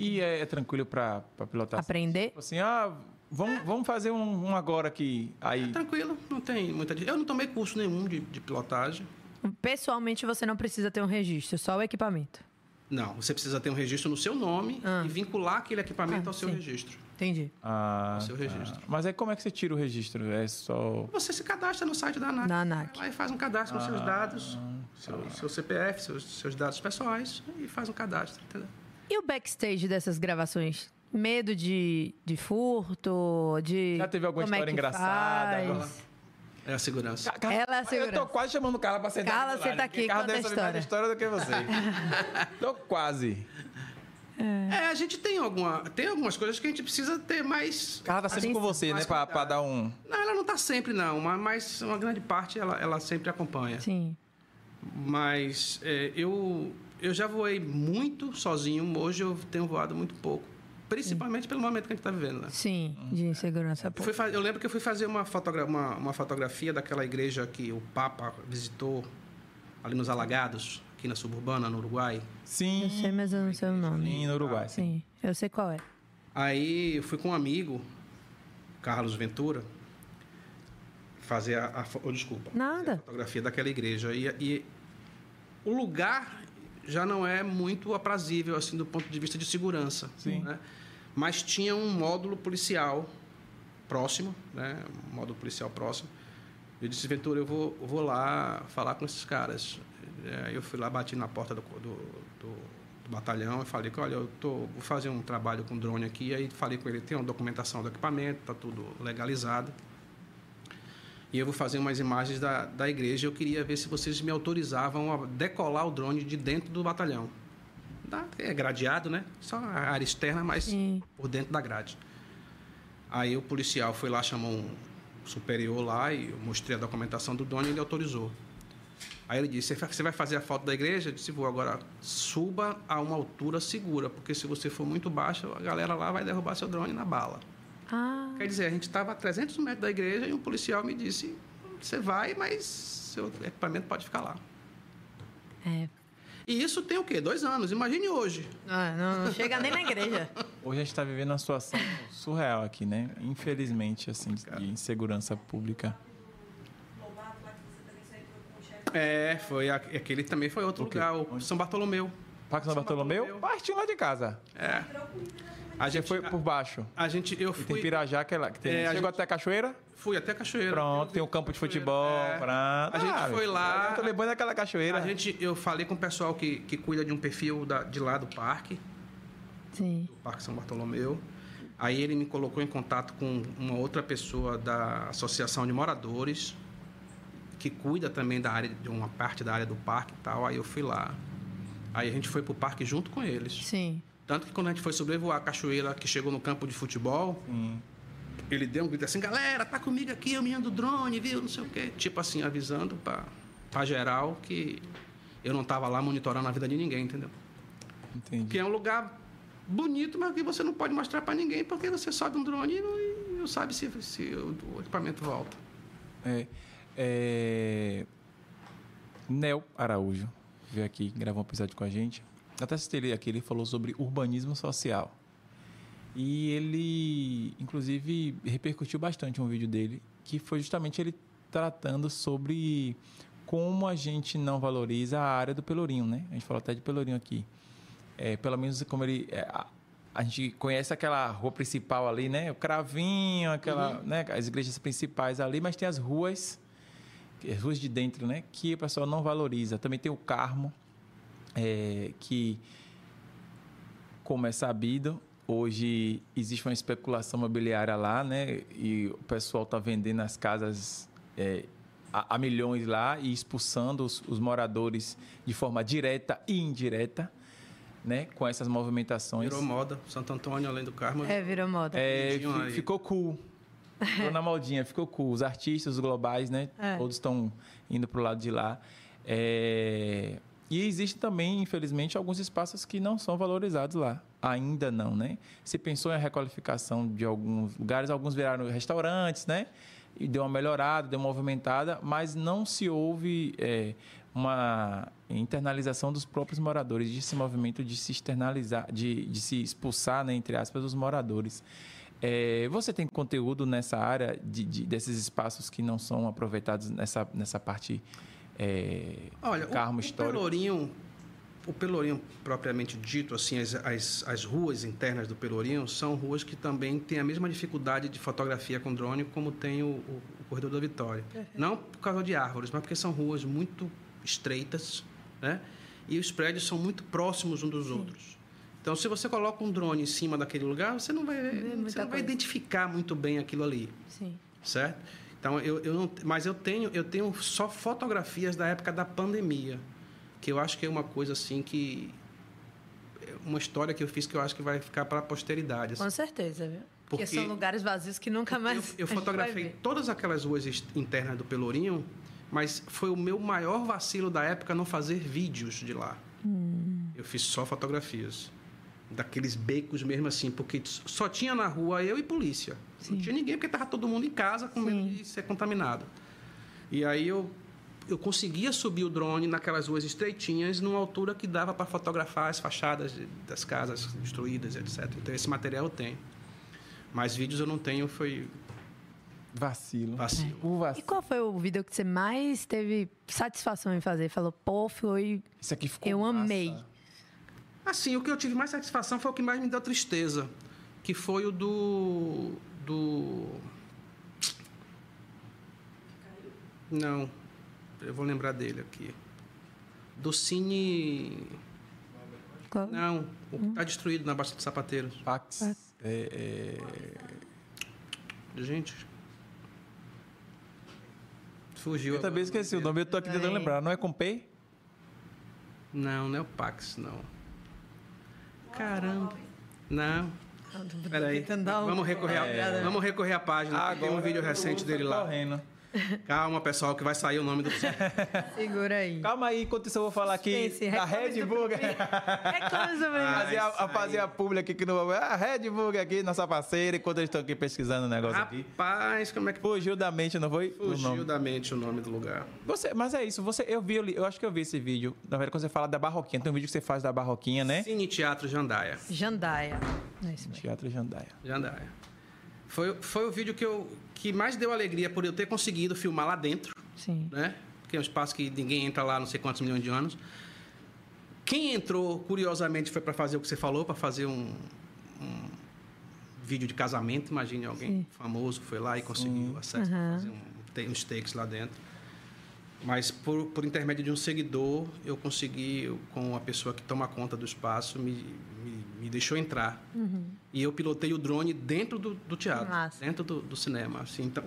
E é, é tranquilo para pilotar? Aprender? Tipo Assim, ah, vamos, vamos fazer um, um agora aqui. Aí, Tranquilo, não tem muita... Eu não tomei curso nenhum de, de pilotagem. Pessoalmente, você não precisa ter um registro, só o equipamento. Não, você precisa ter um registro no seu nome Ah. e vincular aquele equipamento Ah, ao seu sim. registro. Entendi. ah, o seu tá. registro. Mas aí como é que você tira o registro? É só... Você se cadastra no site da ANAC. Na ANAC. E faz um cadastro com seus Ah, dados, seu, seu CPF, seus, seus dados pessoais e faz um cadastro, entendeu? E o backstage dessas gravações? Medo de, de furto, de. Já teve alguma como é história que engraçada? É a segurança. Carla, Ela é a Eu segurança. tô quase chamando o Carla pra sentar Carla, meu lado, senta aqui, Carla deve a saber mais história. do que você. tô quase. É, a gente tem, alguma, tem algumas coisas que a gente precisa ter mais. Carla tá sempre com você, né? Pra, pra dar um... Não, ela não tá sempre, não, mas, mas uma grande parte ela, ela sempre acompanha. Sim. Mas é, eu, eu já voei muito sozinho, hoje eu tenho voado muito pouco. Principalmente pelo momento que a gente está vivendo, né? Sim, de insegurança. Eu, fui fa- eu lembro que eu fui fazer uma, fotogra uma, uma fotografia daquela igreja que o Papa visitou ali nos Alagados, aqui na suburbana, no Uruguai. Sim. Eu sei, mas eu não sei o nome. Sim, no Uruguai. Sim. Sim, eu sei qual é. Aí eu fui com um amigo, Carlos Ventura, fazer a, a oh, desculpa, Nada. a fotografia daquela igreja e, e o lugar já não é muito aprazível assim do ponto de vista de segurança, Sim. né? Mas tinha um módulo policial próximo, né? Um módulo policial próximo. Eu disse Ventura, eu vou, eu vou lá falar com esses caras. É, eu fui lá, bati na porta do, do, do- do batalhão e falei olha, eu tô, vou fazer um trabalho com drone aqui. Aí falei com ele, tem uma documentação do equipamento, tá tudo legalizado. E eu vou fazer umas imagens da, da igreja. Eu queria ver se vocês me autorizavam a decolar o drone de dentro do batalhão. Dá- É gradeado, né? Só a área externa, mas Sim. por dentro da grade. Aí o policial foi lá, chamou um superior lá e eu mostrei a documentação do drone e ele autorizou. Aí ele disse: Você vai fazer a foto da igreja? Eu disse: Vou. Agora, suba a uma altura segura, porque se você for muito baixo, a galera lá vai derrubar seu drone na bala. Ah, Quer dizer, a gente estava a 300 metros da igreja e um policial me disse: Você vai, mas seu equipamento pode ficar lá. é. E isso tem o quê? Dois anos. Imagine hoje. Ah, não, não chega nem na igreja. Hoje a gente tá vivendo uma situação surreal aqui, né? Infelizmente, assim, de insegurança pública. É, foi aquele também foi outro O lugar, o São Bartolomeu. Parque São Bartolomeu, Bartolomeu. partiu lá de casa. É. A gente foi por baixo. A gente, eu E tem fui, Pirajá, que, é lá, que tem, É, a chegou gente- até a cachoeira. fui até Cachoeira. Pronto, tem um campo de futebol. É. Pronto. A gente Ah, foi lá- Eu tô lembrando daquela cachoeira. A gente, eu falei com o pessoal que, que cuida de um perfil da- de lá do parque, Sim. do Parque São Bartolomeu. Aí ele me colocou em contato com uma outra pessoa da Associação de Moradores, que cuida também da área, de uma parte da área do parque e tal. Aí eu fui lá. Aí a gente foi pro parque junto com eles. Sim. Tanto que quando a gente foi sobrevoar a cachoeira que chegou no campo de futebol, Sim. ele deu um grito assim, galera, tá comigo aqui, o menino do drone, viu? Não sei o quê. Tipo assim, avisando pra, pra geral que eu não tava lá monitorando a vida de ninguém, entendeu? Entendi. Que é um lugar bonito, mas que você não pode mostrar pra ninguém, porque você sobe um drone e não, e não sabe se, se o, o equipamento volta. É, é... Nel Araújo veio aqui gravar um episódio com a gente. Até citei ele aqui, ele falou sobre urbanismo social. E ele, inclusive, repercutiu bastante um vídeo dele, que foi justamente ele tratando sobre como a gente não valoriza a área do Pelourinho, né? A gente falou até de Pelourinho aqui. É, pelo menos como ele... é, a, a gente conhece aquela rua principal ali, né? O Cravinho, aquela, né? As igrejas principais ali, mas tem as ruas as ruas de dentro, né? Que o pessoal não valoriza. Também tem o Carmo, é, que, como é sabido, hoje existe uma especulação imobiliária lá, né? E o pessoal está vendendo as casas é, a, a, milhões lá e expulsando os, os, moradores de forma direta e indireta. Né, com essas movimentações. Virou moda. Santo Antônio, além do Carmo. É, virou moda. É, ficou cool. Ficou na modinha, ficou cool. Os artistas, os globais, né? É. Todos estão indo para o lado de lá. É... E existe também, infelizmente, alguns espaços que não são valorizados lá. Ainda não, né? Se pensou em requalificação de alguns lugares, alguns viraram restaurantes, né? E deu uma melhorada, deu uma movimentada, mas não se houve é, uma internalização dos próprios moradores, desse movimento de se externalizar, de, de se expulsar, né, entre aspas, os moradores. É, você tem conteúdo nessa área de, de, desses espaços que não são aproveitados nessa, nessa parte é, Olha, carmo o, histórico? O Pelourinho, o Pelourinho propriamente dito, assim, as, as, as, ruas internas do Pelourinho são ruas que também têm a mesma dificuldade de fotografia com drone como tem o, o, o Corredor da Vitória. Não por causa de árvores, mas porque são ruas muito estreitas, né? E os prédios são muito próximos uns dos Sim. outros. Então, se você coloca um drone em cima daquele lugar, você não vai, você não vai identificar muito bem aquilo ali. Sim. Certo? Então, eu, eu não, mas eu tenho, eu tenho só fotografias da época da pandemia, que eu acho que é uma coisa assim que uma história que eu fiz que eu acho que vai ficar para a posteridade. Assim. Com certeza, viu? Porque, Porque são lugares vazios que nunca mais. Eu, eu fotografei todas aquelas ruas internas do Pelourinho, mas foi o meu maior vacilo da época não fazer vídeos de lá. Hum. Eu fiz só fotografias daqueles becos mesmo assim, porque só tinha na rua eu e polícia. Sim. Não tinha ninguém porque estava todo mundo em casa com medo de ser contaminado. E aí eu eu conseguia subir o drone naquelas ruas estreitinhas numa altura que dava para fotografar as fachadas das casas destruídas, etc. Então esse material eu tenho. Mas vídeos eu não tenho, foi Vacilo. Vacilo. É. vacilo. E qual foi o vídeo que você mais teve satisfação em fazer? Falou, pô, foi. Isso aqui ficou. Eu massa. amei. Assim, o que eu tive mais satisfação foi o que mais me deu tristeza, que foi o do do Não. Eu vou lembrar dele aqui. Do Cine Qual? Não, o que está destruído na Baixa dos Sapateiros. Pax. É, é... Gente. Fugiu. Eu também esqueci o nome, eu tô aqui tentando lembrar. Não é com P? Não, não é o Pax, não. Caramba. Não. Peraí. Vamos recorrer, a, é. vamos recorrer à página. Agora Tem um vídeo recente dele lá. Correndo. Calma, pessoal, que vai sair o nome do. Segura aí. Calma aí, enquanto isso eu vou falar aqui da Red Bull. Reclame sobre fazer a, a fazer a pública aqui no. A Red Bull aqui, nossa parceira, enquanto eles estão aqui pesquisando o negócio Rapaz, aqui. Rapaz, como é que. Fugiu da mente, não foi? Fugiu da mente o nome do lugar. Você, mas é isso, você, eu vi, eu acho que eu vi esse vídeo. Na verdade, quando você fala da Barroquinha, tem um vídeo que você faz da Barroquinha, né? Cine Teatro Jandaia. Jandaia. É isso mesmo. Teatro Jandaia. Jandaia. Foi, foi o vídeo que, eu, que mais deu alegria por eu ter conseguido filmar lá dentro. Sim. Né? Que é um espaço que ninguém entra lá não sei quantos milhões de anos. Quem entrou, curiosamente, foi para fazer o que você falou, para fazer um, um, vídeo de casamento. Imagine alguém Sim. famoso foi lá e conseguiu Sim. acesso uhum. fazer um, uns takes lá dentro. Mas por, por intermédio de um seguidor, eu consegui, com a pessoa que toma conta do espaço, me, me, deixou entrar. Uhum. E eu pilotei o drone dentro do, do teatro, Nossa. dentro do, do, cinema. Assim, então,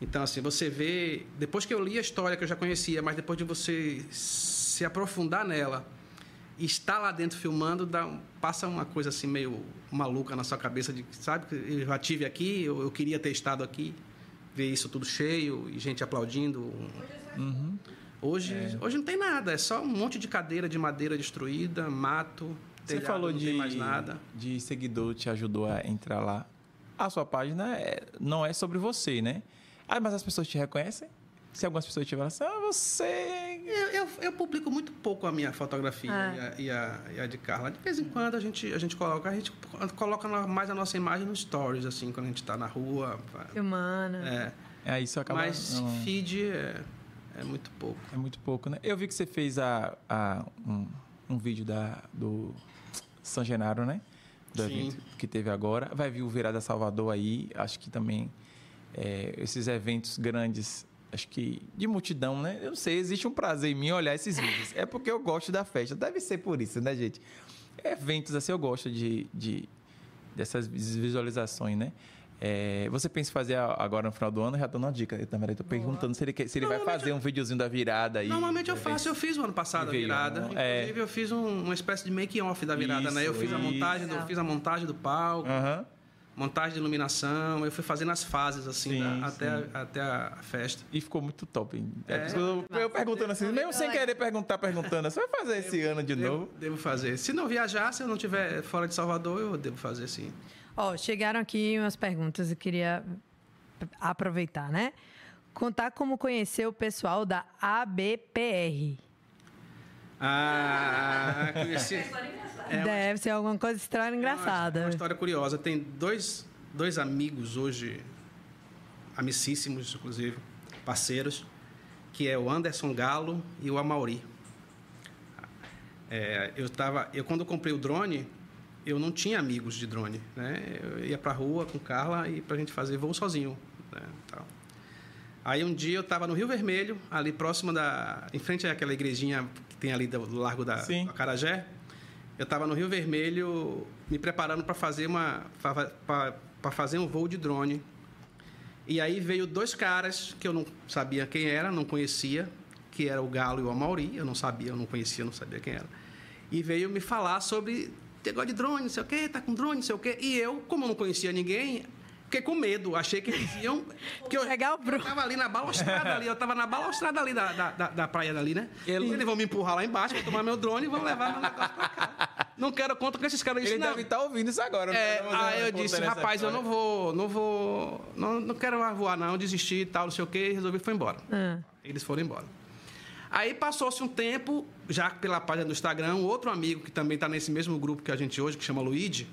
então, assim, você vê... Depois que eu li a história, que eu já conhecia, mas depois de você se aprofundar nela e estar lá dentro filmando, dá, passa uma coisa assim meio maluca na sua cabeça de, sabe, eu já tive aqui, eu, eu queria ter estado aqui, ver isso tudo cheio e gente aplaudindo. Uhum. Hoje, é. hoje não tem nada, é só um monte de cadeira de madeira destruída, mato, Você telhado, falou de, mais nada. de seguidor te ajudou a entrar lá. A sua página é, não é sobre você, né? Ah, mas as pessoas te reconhecem? Se algumas pessoas te falam assim, ah, você. Eu, eu, eu, publico muito pouco a minha fotografia ah. e, a, e, a, e, a, de Carla. De vez em quando a gente, a gente coloca, a gente coloca mais a nossa imagem nos stories, assim, quando a gente está na rua. Filmando. É. É, isso acaba. Mas não... feed é. É muito pouco. É muito pouco, né? Eu vi que você fez a, a um, um vídeo da, do São Genaro, né? Do Sim. evento que teve agora. Vai vir o Virada Salvador aí. Acho que também é, esses eventos grandes acho que de multidão, né? Eu não sei, existe um prazer em mim olhar esses vídeos. É porque eu gosto da festa. Deve ser por isso, né, gente? Eventos assim eu gosto de, de dessas visualizações, né? É, você pensa em fazer agora no final do ano? Já dando uma dica. Eu também estou perguntando se ele, quer, se ele vai fazer um videozinho da virada aí. Normalmente eu faço, eu fiz o ano passado a virada. É. Inclusive, eu fiz um, uma espécie de make-off da virada, isso, né? Eu fiz a montagem, do, fiz a montagem do palco. Uhum montagem de iluminação, eu fui fazendo as fases assim sim, da, até, a, até a festa. E ficou muito top. É, é, eu, eu perguntando assim, mesmo sem querer perguntar, perguntando, você vai fazer esse devo, ano de devo, novo? Devo fazer. Se não viajar, se eu não estiver fora de Salvador, eu devo fazer sim. Ó, oh, chegaram aqui umas perguntas e queria aproveitar, né? Contar como conhecer o pessoal da ABPR. Ah, conheci. É Deve ser alguma coisa estranha engraçada. É uma história curiosa. Tem dois, dois amigos hoje, amicíssimos, inclusive, parceiros, que é o Anderson Galo e o Amauri. É, eu tava, eu quando comprei o drone, eu não tinha amigos de drone, né? Eu ia para a rua com Carla e para a gente fazer voo sozinho, né? Tal. Aí um dia eu estava no Rio Vermelho, ali próximo da, em frente àquela igrejinha que tem ali do, do Largo da Sim. Acarajé eu estava no Rio Vermelho me preparando para fazer uma para fazer um voo de drone. E aí veio dois caras que eu não sabia quem era, não conhecia, que era o Galo e o Amauri, eu não sabia, eu não conhecia, não sabia quem era. E veio me falar sobre negócio de drone, não sei o quê, tá com drone, não sei o quê. E eu, como eu não conhecia ninguém, Fiquei com medo, achei que eles iam. Que eu, Legal, Bruno. Eu tava ali na balaustrada ali, eu tava na balaustrada ali da, da, da, da praia dali, né? Ele... Eles vão me empurrar lá embaixo, vão tomar meu drone e vão levar meu negócio pra cá. Não quero conta com esses caras. Ele deve estar tá ouvindo isso agora. É, aí eu disse, rapaz, eu não vou, não vou, não, não quero mais voar não, desisti e tal, não sei o quê, e resolvi foi embora. Ah. Eles foram embora. Aí passou-se um tempo, já pela página do Instagram, um outro amigo que também está nesse mesmo grupo que a gente hoje, que chama Luigi,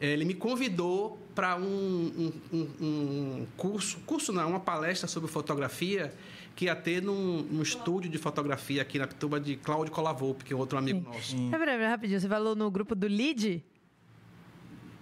ele me convidou para um, um, um, curso, curso não, uma palestra sobre fotografia que ia ter num, num estúdio de fotografia aqui na Pituba de Cláudio Colavolpe, que é outro amigo Sim. nosso. Sim. É, rapidinho, você falou no grupo do LID?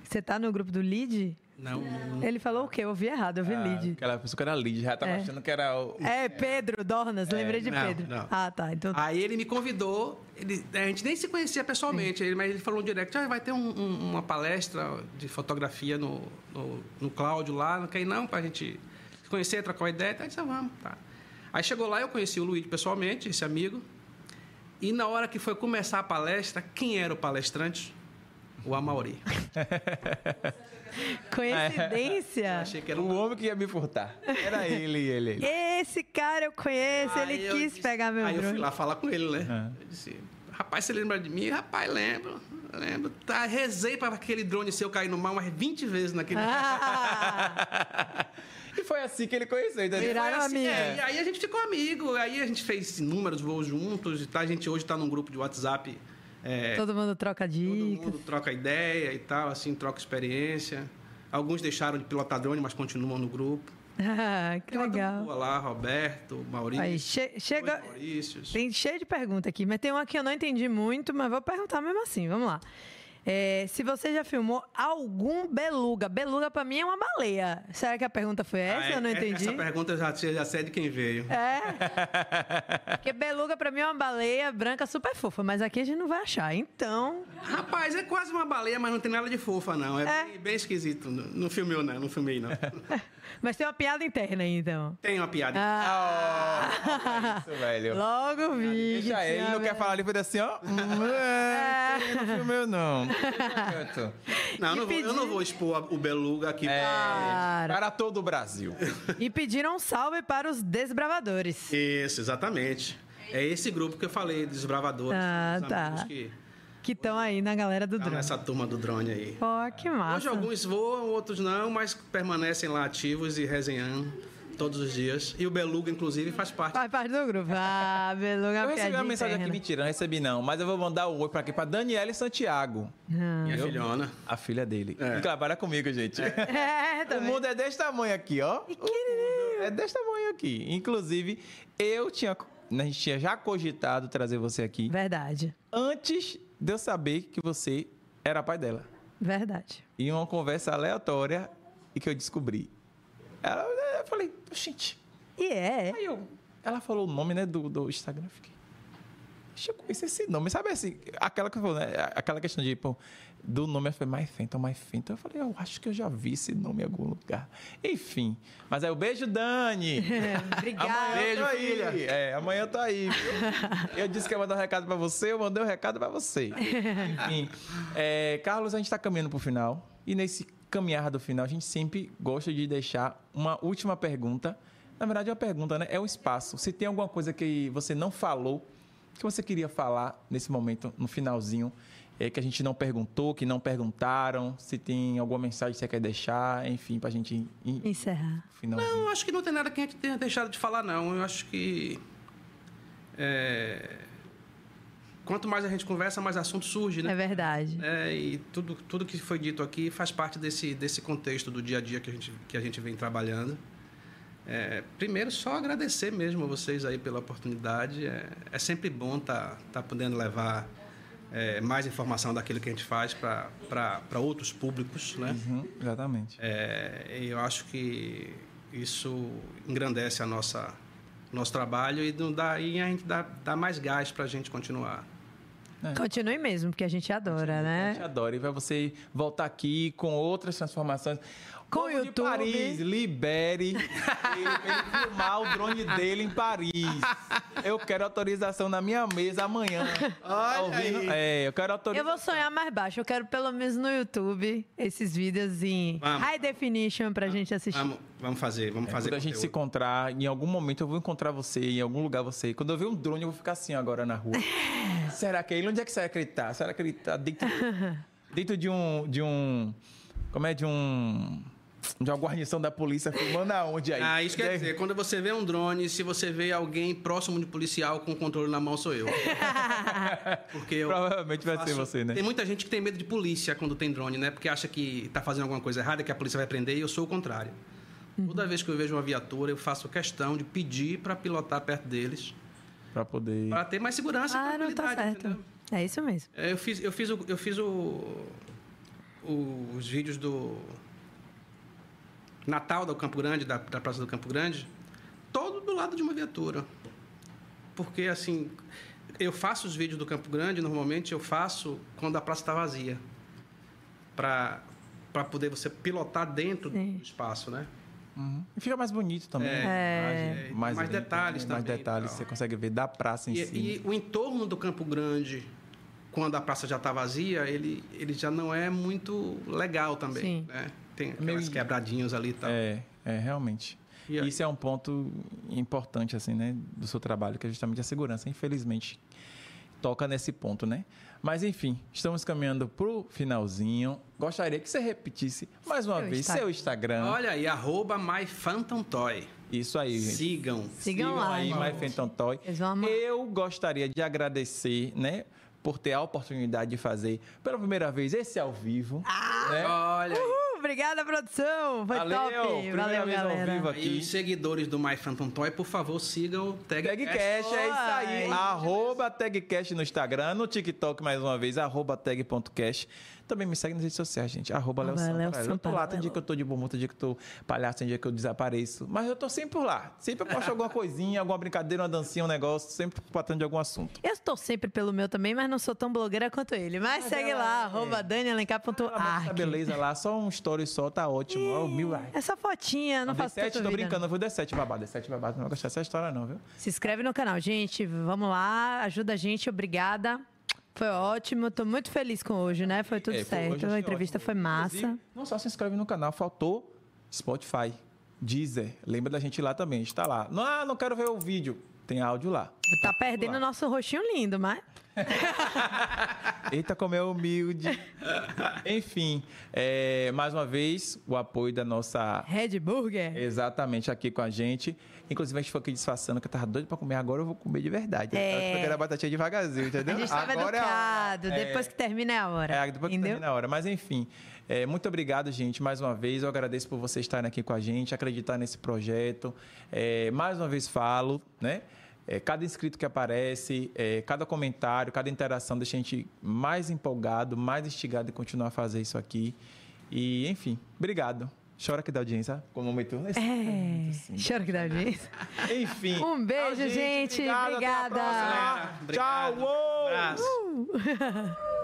Você está no grupo do LID? Não, não. Ele falou o quê? Eu ouvi errado, eu ouvi ah, Lid. Aquela pessoa que era Lid, já estava é. achando que era o. É, Pedro Dornas, é. lembrei de não, Pedro. Não. Ah, tá. Então... Aí ele me convidou, ele, a gente nem se conhecia pessoalmente, ele, mas ele falou no direct: ah, vai ter um, um, uma palestra de fotografia no, no, no Cláudio lá, não quer ir não, para a gente se conhecer, trocar uma ideia. Aí disse, ah, vamos, tá. Aí chegou lá, eu conheci o Luiz pessoalmente, esse amigo. E na hora que foi começar a palestra, quem era o palestrante? O Amauri. Coincidência? É. Achei que era o homem que ia me furtar. Era ele, ele, ele. Esse cara eu conheço, aí ele eu quis disse, pegar meu Aí drone. eu fui lá falar com ele, né? É. Eu disse, rapaz, você lembra de mim? Rapaz, lembro. Lembro. Tá, rezei para aquele drone seu cair no mar umas 20 vezes naquele ah. E foi assim que ele conheceu. Então Viraram assim, amigos. É, e aí a gente ficou amigo. Aí a gente fez inúmeros voos juntos. Tá? A gente hoje está num grupo de WhatsApp é, todo mundo troca dicas. Todo mundo troca ideia e tal, assim, troca experiência. Alguns deixaram de pilotar drone, mas continuam no grupo. Ah, que tem legal. Boa lá, Roberto, Maurício. Aí, che chega. Tem cheio de perguntas aqui, mas tem uma que eu não entendi muito, mas vou perguntar mesmo assim. Vamos lá. É, se você já filmou algum beluga. Beluga para mim é uma baleia. Será que a pergunta foi essa? Ah, é, eu não entendi. Essa pergunta já, já sei de quem veio. É. Porque beluga para mim é uma baleia branca super fofa, mas aqui a gente não vai achar. Então. Rapaz, é quase uma baleia, mas não tem nada de fofa, não. É, é. Bem, bem, esquisito. Não filmei, não. Não filmei, não. Mas tem uma piada interna aí, então. Tem uma piada. Ah, oh, isso, velho. Logo vi. Deixa ele, não quer falar ali, foi assim, ó. É, não não. Não, não vou, eu não vou expor o Beluga aqui é, para... para todo o Brasil. E pediram um salve para os desbravadores. Isso, exatamente. É esse grupo que eu falei, desbravadores. Ah, tá. Que que estão aí na galera do tá drone. Nessa turma do drone aí. Ó, que massa. Hoje alguns voam, outros não, mas permanecem lá ativos e resenhando todos os dias. E o Beluga, inclusive, faz parte. Faz parte do grupo. Ah, Beluga Eu recebi uma mensagem interna. aqui, mentira, não recebi não. Mas eu vou mandar um oi pra aqui, pra Daniela e Santiago. Ah. Minha filhona. A filha dele. É. Que trabalha comigo, gente. É, é O mundo é desse tamanho aqui, ó. Que é desse tamanho aqui. Inclusive, eu tinha... A gente tinha já cogitado trazer você aqui. Verdade. Antes de eu saber que você era pai dela. Verdade. E uma conversa aleatória e que eu descobri. Ela, eu falei, gente, E é. Aí eu, ela falou o nome, né, do, do Instagram. Eu fiquei. Deixa eu conhecer esse nome. Sabe assim, aquela, que falou, né, aquela questão de, pô, do nome, eu falei, My Fenton, My Fenton. Eu falei, eu acho que eu já vi esse nome em algum lugar. Enfim. Mas é o beijo, Dani. Obrigada. Amanhã tô aí. filha. É, amanhã eu tô aí. Eu disse que ia mandar um recado pra você, eu mandei um recado pra você. Enfim. é, Carlos, a gente tá caminhando pro final. E nesse caminhar do final, a gente sempre gosta de deixar uma última pergunta. Na verdade, é uma pergunta, né? É um espaço. Se tem alguma coisa que você não falou, que você queria falar nesse momento, no finalzinho, é, que a gente não perguntou, que não perguntaram, se tem alguma mensagem que você quer deixar, enfim, pra gente ir, ir Encerrar. no finalzinho. Não, acho que não tem nada que a gente tenha deixado de falar, não. Eu acho que. é, quanto mais a gente conversa, mais assunto surge, É né? verdade. É, e tudo, tudo que foi dito aqui faz parte desse, desse contexto do dia a dia que a gente, que a gente vem trabalhando. É, primeiro, só agradecer mesmo a vocês aí pela oportunidade. É, é sempre bom estar tá, tá podendo levar é, mais informação daquilo que a gente faz para outros públicos, né? Uhum, exatamente. É, e eu acho que isso engrandece a nossa nosso trabalho e, não dá, e a gente dá, dá mais gás para a gente continuar. Continue mesmo, porque a gente adora, A né? gente adora. E vai você voltar aqui com outras transformações. Com o de YouTube. Paris, libere ele, ele filmar o drone dele em Paris. Eu quero autorização na minha mesa amanhã. Tá ouvindo? aí. É, eu quero Eu autorização. vou sonhar mais baixo. Eu quero pelo menos no YouTube esses vídeos em Vamos. high definition pra gente assistir. Vamos, vamos fazer, vamos fazer Quando a gente se encontrar, em algum momento eu vou encontrar você, em algum lugar você. Quando eu ver um drone, eu vou ficar assim agora na rua. Será que é ele? Onde é que você vai acreditar? Será que ele tá dentro, dentro de um. De um. Como é? De um. De uma guarnição da polícia filmando aonde aí? Ah, isso quer dizer, quando você vê um drone, se você vê alguém próximo de policial com o controle na mão, sou eu. Porque eu Provavelmente vai ser você, né? Tem muita gente que tem medo de polícia quando tem drone, né? Porque acha que tá fazendo alguma coisa errada, que a polícia vai prender, e eu sou o contrário. Toda vez que eu vejo uma viatura, eu faço questão de pedir para pilotar perto deles, Pra poder. para ter mais segurança e Ah, não tá certo. entendeu? É isso mesmo. É, Eu fiz, eu fiz, o, eu fiz o, o- os vídeos do Natal do Campo Grande, da, da Praça do Campo Grande, todo do lado de uma viatura. Porque, assim, eu faço os vídeos do Campo Grande, normalmente eu faço quando a praça está vazia. Para poder você pilotar dentro Sim. do espaço, né? Uhum. E fica mais bonito também. É. É, mais, mais limpo, detalhes né? Mais também e detalhes, tal. você consegue ver da praça em E, si. e o entorno do Campo Grande, quando a praça já está vazia, ele, ele já não é muito legal também. Sim. Né? Tem Meio- aquelas quebradinhas ali e tal. É, é, realmente. E? Isso é um ponto importante, assim, né, do seu trabalho, que é justamente a segurança. Infelizmente, toca nesse ponto, né? Mas, enfim, estamos caminhando pro finalzinho. Gostaria que você repetisse mais uma vez Instagram. seu Instagram. Olha aí, arroba MyPhantomToy. Isso aí, gente. Sigam. Sigam lá, aí, gente. My Phantom Toy. Eles vão amar. Eu gostaria de agradecer, né, por ter a oportunidade de fazer pela primeira vez esse ao vivo. Ah! né? Olha. Uhul, obrigada, produção. Foi Valeu, top. primeira Valeu, vez ao galera. vivo E aqui. os seguidores do MyPhantomToy, por favor, sigam o Tag Tagcast, é isso aí. Arroba Tagcast no Instagram, no TikTok, mais uma vez, arroba tag.cast. Também me segue nas redes sociais, gente. Arroba Léo. Eu tô lá, tem dia que eu tô de bom tem dia que eu tô palhaço, tem dia que eu desapareço. Mas eu tô sempre por lá. Sempre eu posto alguma coisinha, alguma brincadeira, uma dancinha, um negócio, sempre tratando de algum assunto. Eu estou sempre pelo meu também, mas não sou tão blogueira quanto ele. Mas, segue lá, é. arroba. Essa beleza lá, só um story só, tá ótimo. Ó, mil likes. Essa fotinha, não faço D7, tanta tô brincando, eu vou D7 babado. D7 babado, não vai gostar dessa história, não, viu? não. Se inscreve no canal, gente. Vamos lá, ajuda a gente, obrigada. Foi ótimo, tô muito feliz com hoje, né? Foi tudo É, certo. foi a entrevista ótimo. foi massa. Inclusive, Não só se inscreve no canal, faltou Spotify, Deezer. Lembra da gente lá também, a gente tá lá. Não, ah, não quero ver o vídeo. Tem áudio lá. Tá perdendo lá. o nosso rostinho lindo, mas. Eita, como é humilde. Enfim, é, mais uma vez, o apoio da nossa. Red Burger. Exatamente, aqui com a gente. Inclusive, a gente foi aqui disfarçando que eu tava doido pra comer. Agora eu vou comer de verdade. É. Eu pegando a batatinha devagarzinho, A entendeu? gente tava Agora é a hora. educado. É. Depois que termina é a hora. É, depois que entendeu? termina a hora. Mas enfim, é, muito obrigado, gente, mais uma vez. Eu agradeço por vocês estarem aqui com a gente, acreditar nesse projeto. É, mais uma vez falo, né? É, cada inscrito que aparece, é, cada comentário, cada interação deixa a gente mais empolgado, mais instigado em continuar a fazer isso aqui. E, enfim, obrigado. Chora que dá audiência. Como momento. É, chora que dá audiência. Enfim. Um beijo, gente. Obrigado, a Obrigada. próxima. Tchau. Uh!